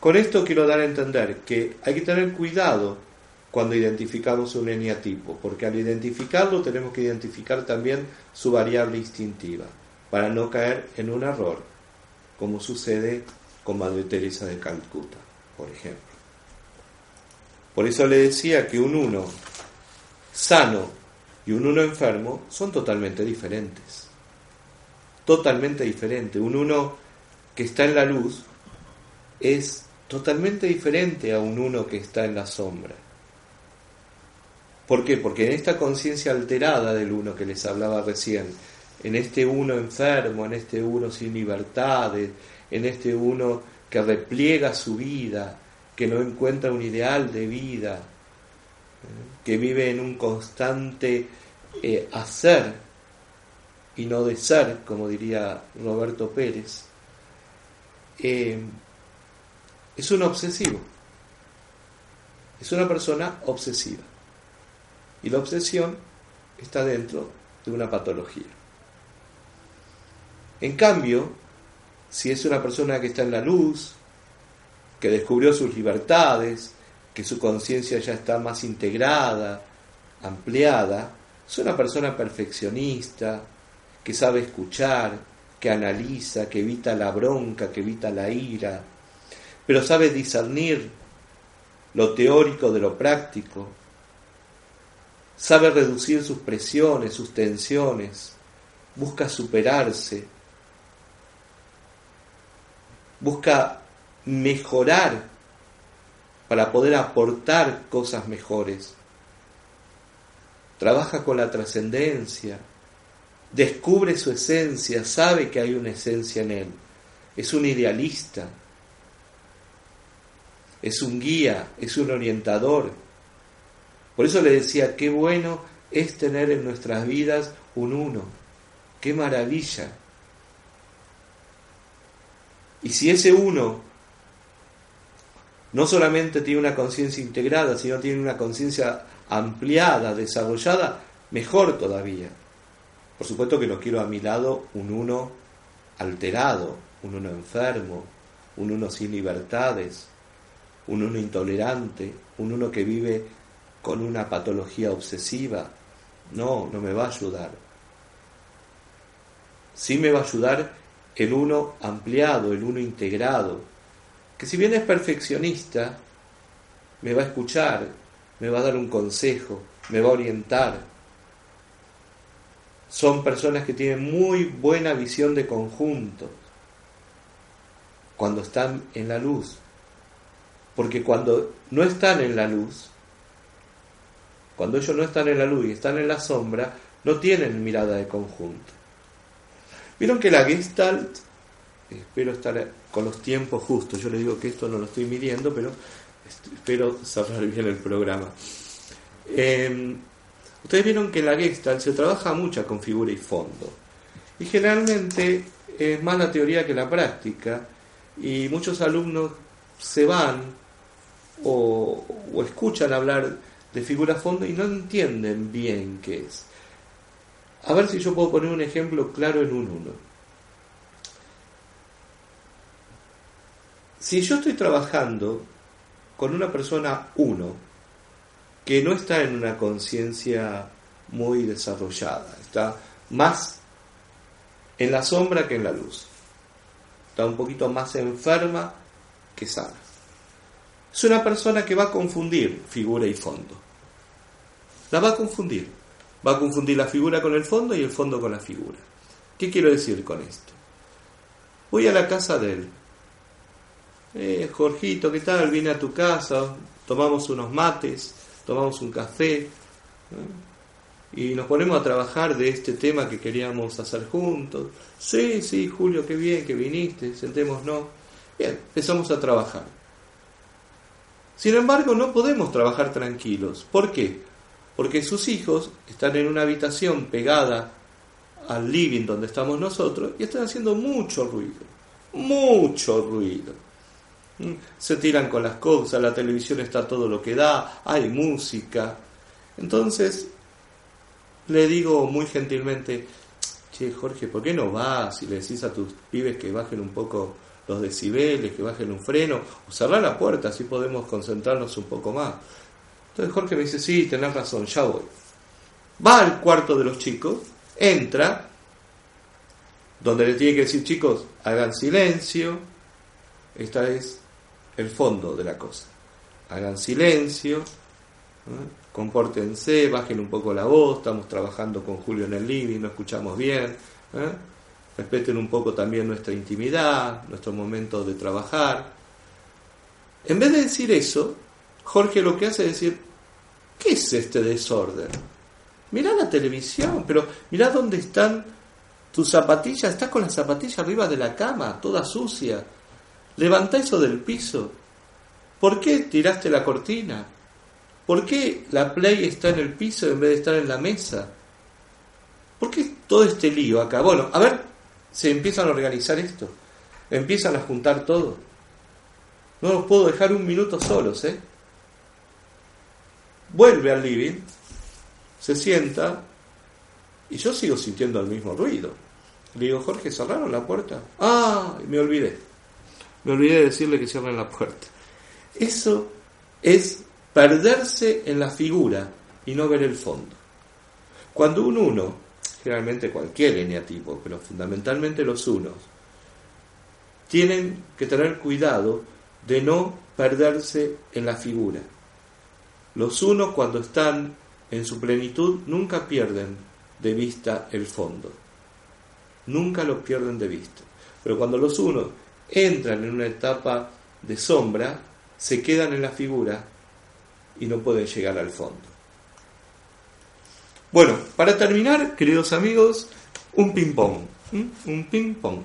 Con esto quiero dar a entender que hay que tener cuidado cuando identificamos un eneatipo, porque al identificarlo tenemos que identificar también su variable instintiva, para no caer en un error, como sucede con Madre Teresa de Calcuta, por ejemplo. Por eso le decía que un uno sano y un uno enfermo son totalmente diferentes. Totalmente diferente. Un uno que está en la luz es totalmente diferente a un uno que está en la sombra. ¿Por qué? Porque en esta conciencia alterada del uno que les hablaba recién, en este uno enfermo, en este uno sin libertades, en este uno que repliega su vida, que no encuentra un ideal de vida, ¿eh? que vive en un constante eh, hacer y no de ser, como diría Roberto Pérez, eh, es un obsesivo, es una persona obsesiva. Y la obsesión está dentro de una patología. En cambio, si es una persona que está en la luz, que descubrió sus libertades, que su conciencia ya está más integrada, ampliada, es una persona perfeccionista, que sabe escuchar, que analiza, que evita la bronca, que evita la ira, pero sabe discernir lo teórico de lo práctico, sabe reducir sus presiones, sus tensiones, busca superarse, busca mejorar para poder aportar cosas mejores. Trabaja con la trascendencia, descubre su esencia, sabe que hay una esencia en él. Es un idealista, es un guía, es un orientador. Por eso le decía, qué bueno es tener en nuestras vidas un uno, qué maravilla. Y si ese uno no solamente tiene una conciencia integrada, sino tiene una conciencia ampliada, desarrollada, mejor todavía. Por supuesto que no quiero a mi lado un uno alterado, un uno enfermo, un uno sin libertades, un uno intolerante, un uno que vive con una patología obsesiva. No, no me va a ayudar. Sí me va a ayudar el uno ampliado, el uno integrado, que si bien es perfeccionista, me va a escuchar, me va a dar un consejo, me va a orientar. Son personas que tienen muy buena visión de conjunto cuando están en la luz. Porque cuando no están en la luz, cuando ellos no están en la luz y están en la sombra, no tienen mirada de conjunto. Vieron que la Gestalt, espero estar con los tiempos justos, yo les digo que esto no lo estoy midiendo, pero espero cerrar bien el programa. Em, ustedes vieron que la Gestalt se trabaja mucha con figura y fondo. Y generalmente es más la teoría que la práctica. Y muchos alumnos se van o, o escuchan hablar de figura fondo y no entienden bien qué es. A ver si yo puedo poner un ejemplo claro en un uno. Si yo estoy trabajando con una persona uno que no está en una conciencia muy desarrollada, está más en la sombra que en la luz, está un poquito más enferma que sana. Es una persona que va a confundir figura y fondo. La va a confundir. Va a confundir la figura con el fondo y el fondo con la figura. ¿Qué quiero decir con esto? Voy a la casa de él. Eh, Jorgito, ¿qué tal? Vine a tu casa, tomamos unos mates, tomamos un café y nos ponemos a trabajar de este tema que queríamos hacer juntos. Sí, sí, Julio, qué bien que viniste, sentémonos. Bien, empezamos a trabajar. Sin embargo, no podemos trabajar tranquilos. ¿Por qué? Porque sus hijos están en una habitación pegada al living donde estamos nosotros y están haciendo mucho ruido, mucho ruido. ¿Mm? Se tiran con las cosas, la televisión está todo lo que da, hay música. Entonces, le digo muy gentilmente, che Jorge, ¿por qué no vas y le decís a tus pibes que bajen un poco los decibeles, que bajen un freno, o cerrar la puerta, así podemos concentrarnos un poco más? Entonces Jorge me dice, sí, tenés razón, ya voy. Va al cuarto de los chicos, entra, donde le tiene que decir, chicos, hagan silencio, esta es el fondo de la cosa. Hagan silencio, compórtense, bajen un poco la voz, estamos trabajando con Julio en el living, no escuchamos bien, ¿eh? respeten un poco también nuestra intimidad, nuestro momento de trabajar. En vez de decir eso, Jorge lo que hace es decir, ¿Qué es este desorden? Mirá la televisión, pero mirá dónde están tus zapatillas. Estás con las zapatillas arriba de la cama, toda sucia. Levanta eso del piso. ¿Por qué tiraste la cortina? ¿Por qué la play está en el piso en vez de estar en la mesa? ¿Por qué todo este lío acá? Bueno, a ver, se empiezan a organizar esto. Empiezan a juntar todo. No los puedo dejar un minuto solos, ¿eh? Vuelve al living, se sienta y yo sigo sintiendo el mismo ruido. Le digo, Jorge, ¿cerraron la puerta? Ah, me olvidé. Me olvidé de decirle que cierren la puerta. Eso es perderse en la figura y no ver el fondo. Cuando un uno, generalmente cualquier eneatipo, pero fundamentalmente los unos, tienen que tener cuidado de no perderse en la figura los unos cuando están en su plenitud nunca pierden de vista el fondo. Nunca lo pierden de vista. Pero cuando los unos entran en una etapa de sombra, se quedan en la figura y no pueden llegar al fondo. Bueno, para terminar, queridos amigos, un ping-pong. Un ping-pong.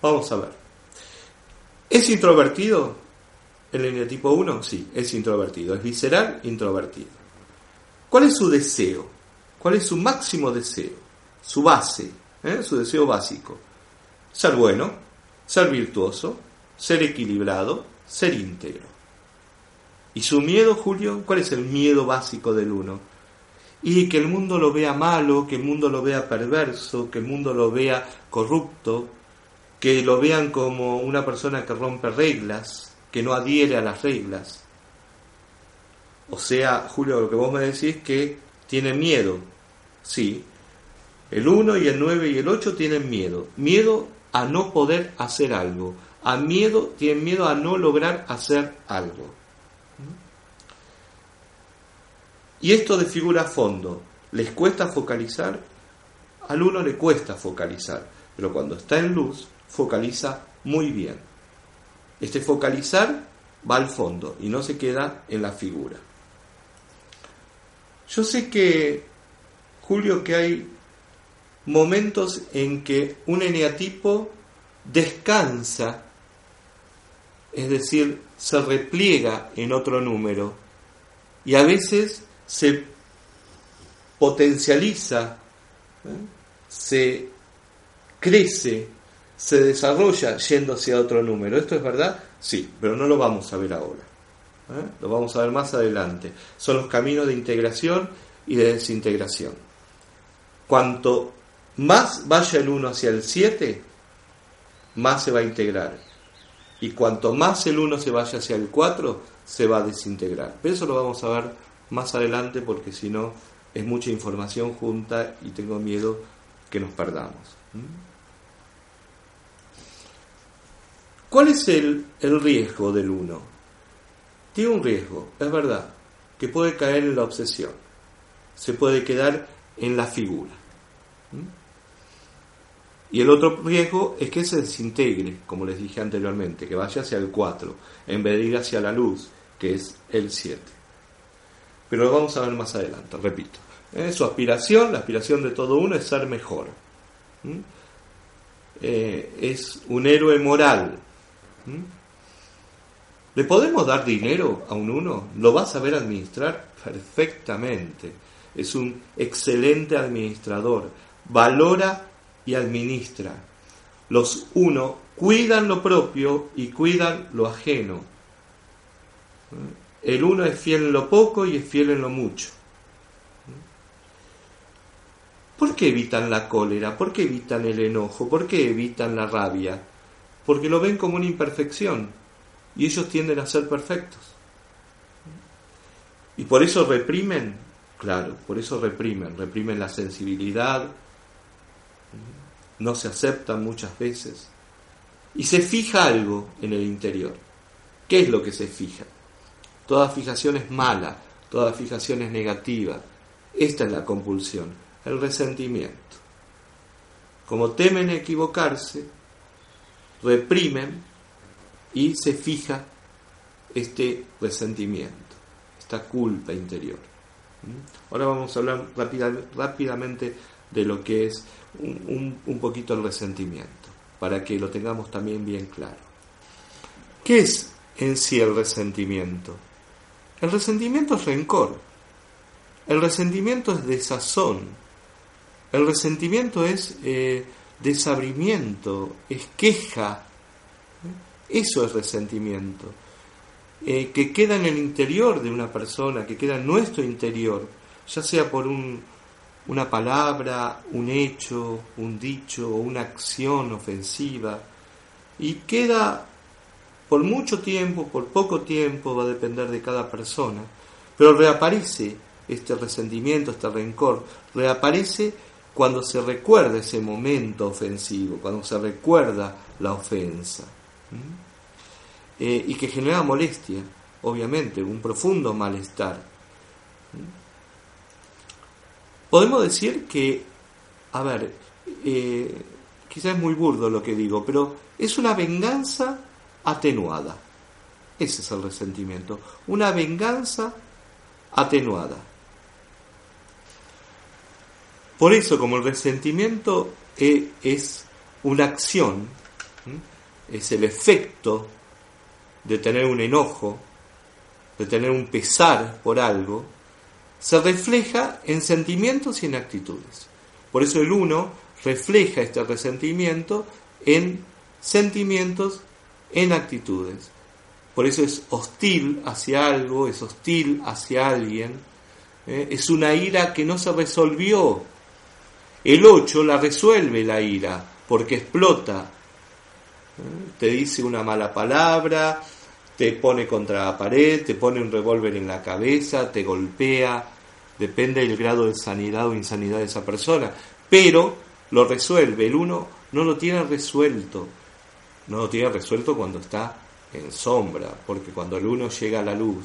Vamos a ver. ¿Es introvertido? ¿El eneatipo 1? Sí, es introvertido. Es visceral, introvertido. ¿Cuál es su deseo? ¿Cuál es su máximo deseo? Su base, ¿eh? su deseo básico. Ser bueno, ser virtuoso, ser equilibrado, ser íntegro. ¿Y su miedo, Julio? ¿Cuál es el miedo básico del uno? Y que el mundo lo vea malo, que el mundo lo vea perverso, que el mundo lo vea corrupto, que lo vean como una persona que rompe reglas, que no adhiere a las reglas. O sea, Julio, lo que vos me decís que tiene miedo. Sí. El 1 y el 9 y el 8 tienen miedo. Miedo a no poder hacer algo. A miedo, tienen miedo a no lograr hacer algo. Y esto de figura fondo, ¿les cuesta focalizar? Al uno le cuesta focalizar, pero cuando está en luz, focaliza muy bien. Este focalizar va al fondo y no se queda en la figura. Yo sé que, Julio, que hay momentos en que un eneatipo descansa, es decir, se repliega en otro número y a veces se potencializa, ¿eh? se crece, se desarrolla yéndose a otro número. ¿Esto es verdad? Sí, pero no lo vamos a ver ahora. ¿eh? Lo vamos a ver más adelante. Son los caminos de integración y de desintegración. Cuanto más vaya el 1 hacia el 7, más se va a integrar. Y cuanto más el 1 se vaya hacia el 4, se va a desintegrar. Pero eso lo vamos a ver más adelante porque si no es mucha información junta y tengo miedo que nos perdamos. ¿Cuál es el, el riesgo del 1? Tiene un riesgo, es verdad, que puede caer en la obsesión, se puede quedar en la figura. Y el otro riesgo es que se desintegre, como les dije anteriormente, que vaya hacia el 4, en vez de ir hacia la luz, que es el 7. Pero lo vamos a ver más adelante, repito. Su aspiración, la aspiración de todo uno es ser mejor. Eh, es un héroe moral. ¿Le podemos dar dinero a un uno? ¿Lo va a saber administrar? Perfectamente. Es un excelente administrador. Valora y administra. Los uno cuidan lo propio y cuidan lo ajeno. El uno es fiel en lo poco y es fiel en lo mucho. ¿Por qué evitan la cólera? ¿Por qué evitan el enojo? ¿Por qué evitan la rabia? Porque lo ven como una imperfección y ellos tienden a ser perfectos. Y por eso reprimen, claro, por eso reprimen, reprimen la sensibilidad, no se aceptan muchas veces. Y se fija algo en el interior. ¿Qué es lo que se fija? Toda fijación es mala, toda fijación es negativa. Esta es la compulsión, el resentimiento. Como temen equivocarse, reprimen y se fija este resentimiento, esta culpa interior. ¿Mm? Ahora vamos a hablar rápidamente de lo que es un, poquito el resentimiento, para que lo tengamos también bien claro. ¿Qué es en sí el resentimiento? El resentimiento es rencor, el resentimiento es desazón, el resentimiento es eh, desabrimiento, es queja, eso es resentimiento, eh, que queda en el interior de una persona, que queda en nuestro interior, ya sea por un, una palabra, un hecho, un dicho o una acción ofensiva y queda por mucho tiempo, por poco tiempo, va a depender de cada persona, pero reaparece este resentimiento, este rencor, reaparece cuando se recuerda ese momento ofensivo, cuando se recuerda la ofensa, eh, y que genera molestia, obviamente, un profundo malestar. Podemos decir que, a ver, eh, quizás es muy burdo lo que digo, pero es una venganza atenuada. Ese es el resentimiento, una venganza atenuada. Por eso, como el resentimiento e, es una acción, es el efecto de tener un enojo, de tener un pesar por algo, se refleja en sentimientos y en actitudes. Por eso el uno refleja este resentimiento en sentimientos, en actitudes. Por eso es hostil hacia algo, es hostil hacia alguien. ¿eh? Es una ira que no se resolvió. El 8 la resuelve la ira, porque explota. ¿eh? Te dice una mala palabra, te pone contra la pared, te pone un revólver en la cabeza, te golpea, depende del grado de sanidad o insanidad de esa persona, pero lo resuelve, el uno no lo tiene resuelto, no lo tiene resuelto cuando está en sombra, porque cuando el uno llega a la luz,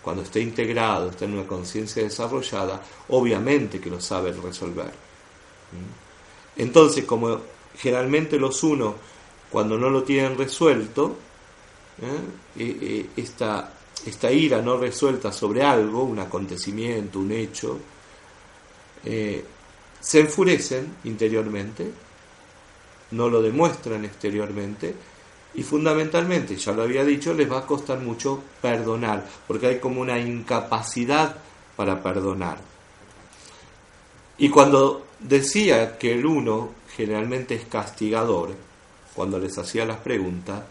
cuando está integrado, está en una conciencia desarrollada, obviamente que lo sabe resolver. Entonces, como generalmente los unos, cuando no lo tienen resuelto, ¿eh? esta, esta ira no resuelta sobre algo, un acontecimiento, un hecho, eh, se enfurecen interiormente, no lo demuestran exteriormente y fundamentalmente, ya lo había dicho, les va a costar mucho perdonar, porque hay como una incapacidad para perdonar. Y cuando decía que el uno generalmente es castigador, cuando les hacía las preguntas,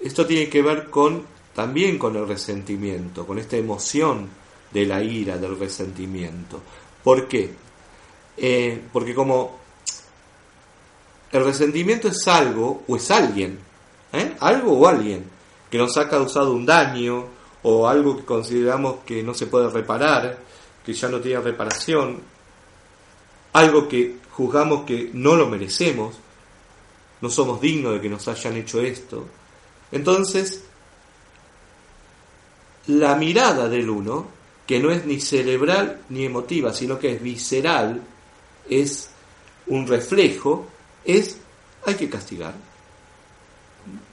esto tiene que ver con también con el resentimiento, con esta emoción de la ira, del resentimiento. ¿Por qué? Eh, porque como el resentimiento es algo o es alguien, ¿eh? algo o alguien que nos ha causado un daño o algo que consideramos que no se puede reparar, que ya no tiene reparación, algo que juzgamos que no lo merecemos, no somos dignos de que nos hayan hecho esto. Entonces, la mirada del uno, que no es ni cerebral ni emotiva, sino que es visceral, es un reflejo, es hay que castigar.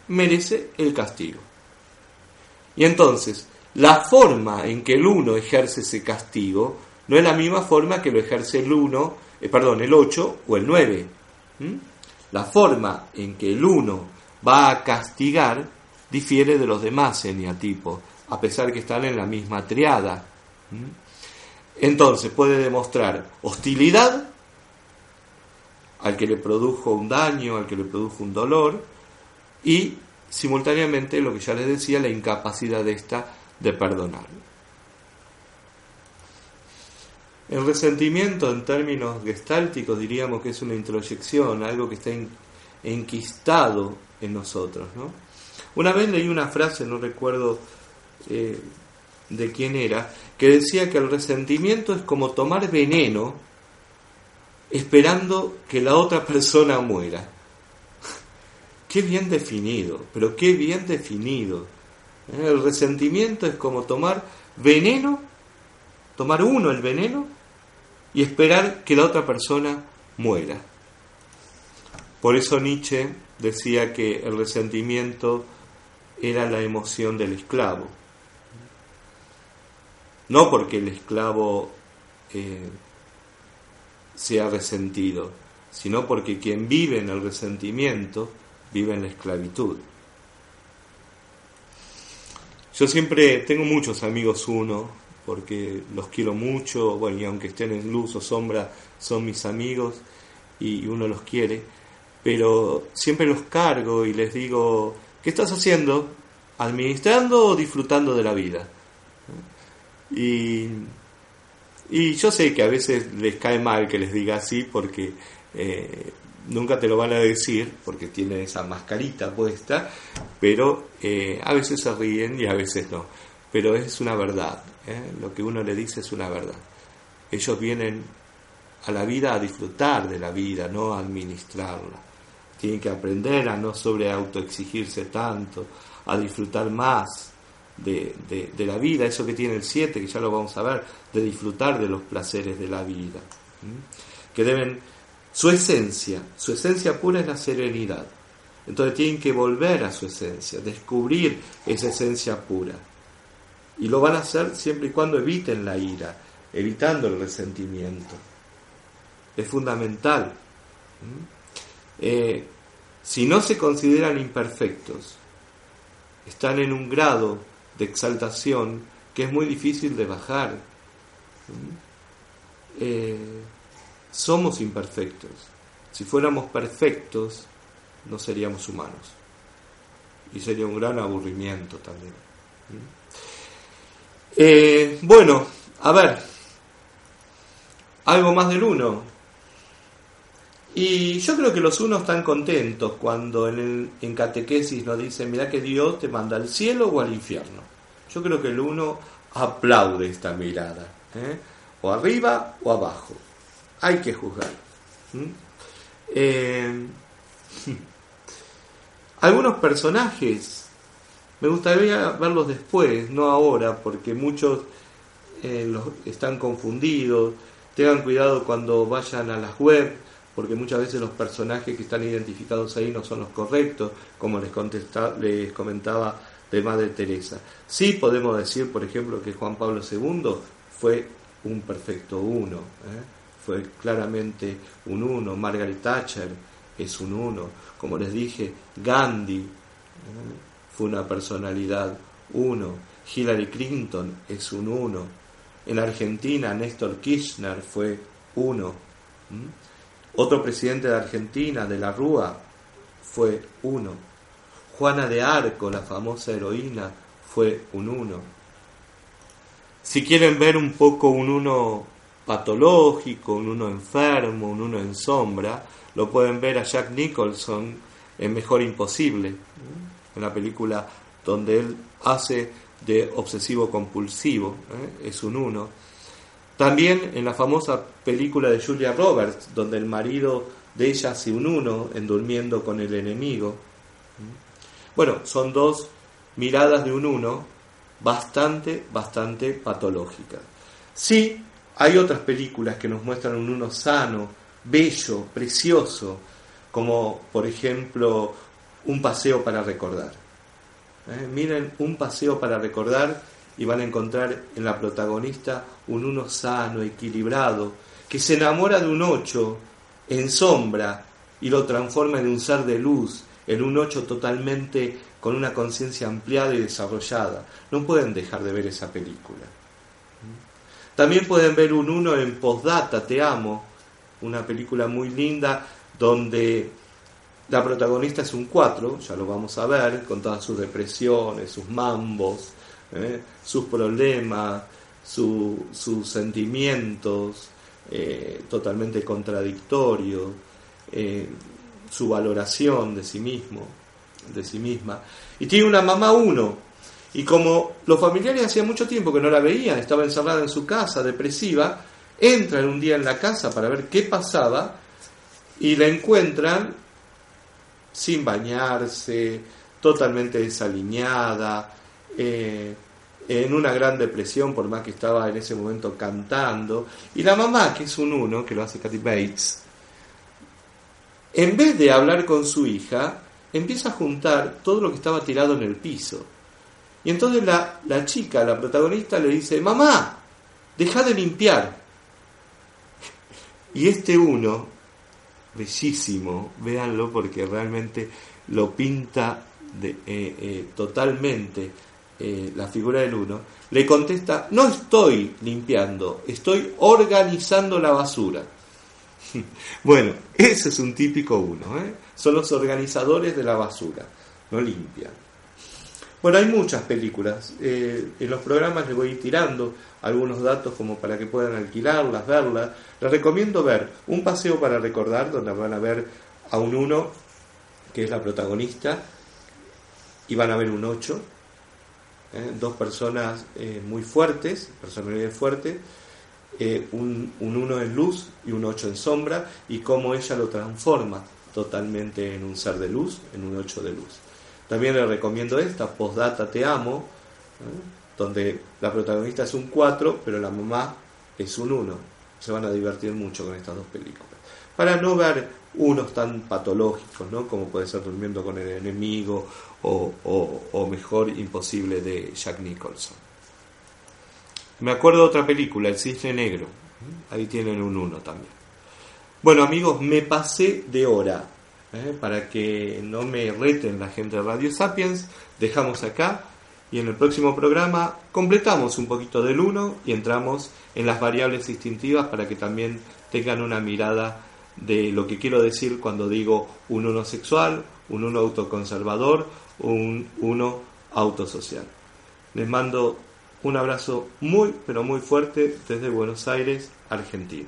Merece el castigo. Y entonces, la forma en que el uno ejerce ese castigo no es la misma forma que lo ejerce el uno, eh, perdón, el 8 o el 9. La forma en que el uno va a castigar difiere de los demás eneatipos, a pesar que están en la misma triada. Entonces puede demostrar hostilidad al que le produjo un daño, al que le produjo un dolor, y simultáneamente lo que ya les decía, la incapacidad de esta de perdonar. El resentimiento en términos gestálticos diríamos que es una introyección, algo que está enquistado en nosotros. ¿no? Una vez leí una frase, no recuerdo eh, de quién era, que decía que el resentimiento es como tomar veneno esperando que la otra persona muera. Qué bien definido, pero qué bien definido. ¿Eh? El resentimiento es como tomar veneno, tomar uno el veneno y esperar que la otra persona muera. Por eso Nietzsche decía que el resentimiento era la emoción del esclavo. No porque el esclavo eh, sea resentido, sino porque quien vive en el resentimiento vive en la esclavitud. Yo siempre tengo muchos amigos uno, porque los quiero mucho, bueno, y aunque estén en luz o sombra, son mis amigos y uno los quiere, pero siempre los cargo y les digo, ¿qué estás haciendo? ¿Administrando o disfrutando de la vida? Y, y yo sé que a veces les cae mal que les diga así porque eh, nunca te lo van a decir porque tienen esa mascarita puesta, pero eh, a veces se ríen y a veces no. Pero es una verdad. ¿Eh? lo que uno le dice es una verdad. Ellos vienen a la vida a disfrutar de la vida, no a administrarla. Tienen que aprender a no sobre autoexigirse tanto, a disfrutar más de, la vida, eso que tiene el 7, que ya lo vamos a ver, de disfrutar de los placeres de la vida. Que deben, su esencia, su esencia pura es la serenidad. Entonces tienen que volver a su esencia, descubrir esa esencia pura. Y lo van a hacer siempre y cuando eviten la ira, evitando el resentimiento. Es fundamental. Eh, si no se consideran imperfectos, están en un grado de exaltación que es muy difícil de bajar. Eh, somos imperfectos. Si fuéramos perfectos, no seríamos humanos. Y sería un gran aburrimiento también. Eh, bueno, a ver, algo más del uno. Y yo creo que los unos están contentos cuando en, el, en catequesis nos dicen, mira que Dios te manda al cielo o al infierno. Yo creo que el uno aplaude esta mirada, ¿eh? o arriba o abajo. Hay que juzgar. Eh, algunos personajes me gustaría verlos después, no ahora, porque muchos eh, los, están confundidos. Tengan cuidado cuando vayan a las web, porque muchas veces los personajes que están identificados ahí no son los correctos, como les, comentaba de Madre Teresa. Sí podemos decir, por ejemplo, que Juan Pablo II fue un perfecto uno, ¿eh? fue claramente un uno. Margaret Thatcher es un uno. Como les dije, Gandhi ¿eh? Fue una personalidad uno. Hillary Clinton es un uno. En Argentina, Néstor Kirchner fue uno. Otro presidente de Argentina, de la Rúa, fue uno. Juana de Arco, la famosa heroína, fue un uno. Si quieren ver un poco un uno patológico, un uno enfermo, un uno en sombra, lo pueden ver a Jack Nicholson en Mejor Imposible, en la película donde él hace de obsesivo compulsivo, ¿eh? es un uno. También en la famosa película de Julia Roberts, donde el marido de ella hace un uno en durmiendo con el enemigo. Bueno, son dos miradas de un uno bastante, bastante patológicas. Sí, hay otras películas que nos muestran un uno sano, bello, precioso, como por ejemplo Un paseo para recordar. ¿Eh? Miren, Un paseo para recordar y van a encontrar en la protagonista un uno sano, equilibrado, que se enamora de un ocho en sombra y lo transforma en un ser de luz, en un ocho totalmente con una conciencia ampliada y desarrollada. No pueden dejar de ver esa película. También pueden ver un uno en Postdata, Te Amo, una película muy linda donde la protagonista es un cuatro, ya lo vamos a ver, con todas sus depresiones, sus mambos, ¿eh? sus problemas, sus sentimientos eh, totalmente contradictorios, eh, su valoración de sí mismo, de sí misma. Y tiene una mamá uno. Y como los familiares hacía mucho tiempo que no la veían, estaba encerrada en su casa, depresiva, entran un día en la casa para ver qué pasaba y la encuentran sin bañarse, totalmente desaliñada, eh, en una gran depresión, por más que estaba en ese momento cantando. Y la mamá, que es un uno, que lo hace Kathy Bates, en vez de hablar con su hija, empieza a juntar todo lo que estaba tirado en el piso. Y entonces la, la chica, la protagonista, le dice, mamá, deja de limpiar. Y este uno, bellísimo, véanlo porque realmente lo pinta de, eh, eh, totalmente eh, la figura del uno, le contesta, no estoy limpiando, estoy organizando la basura. bueno, ese es un típico uno, son los organizadores de la basura, no limpian. Bueno, hay muchas películas, eh, en los programas les voy tirando algunos datos como para que puedan alquilarlas, verlas. Les recomiendo ver Un paseo para recordar, donde van a ver a un uno, que es la protagonista, y van a ver un 8, ¿eh? dos personas eh, muy fuertes, personalidades fuertes, eh, un, un 1 en luz y un 8 en sombra, y cómo ella lo transforma totalmente en un ser de luz, en un 8 de luz. También le recomiendo esta, Postdata Te Amo, donde la protagonista es un 4, pero la mamá es un 1. Se van a divertir mucho con estas dos películas. Para no ver unos tan patológicos, ¿no? como puede ser Durmiendo con el enemigo o, Mejor Imposible de Jack Nicholson. Me acuerdo de otra película, El Cisne Negro. Ahí tienen un uno también. Bueno amigos, me pasé de hora. ¿Eh? Para que no me reten la gente de Radio Sapiens, dejamos acá y en el próximo programa completamos un poquito del uno y entramos en las variables instintivas para que también tengan una mirada de lo que quiero decir cuando digo un uno sexual, un uno autoconservador un uno autosocial. Les mando un abrazo muy, pero muy fuerte desde Buenos Aires, Argentina.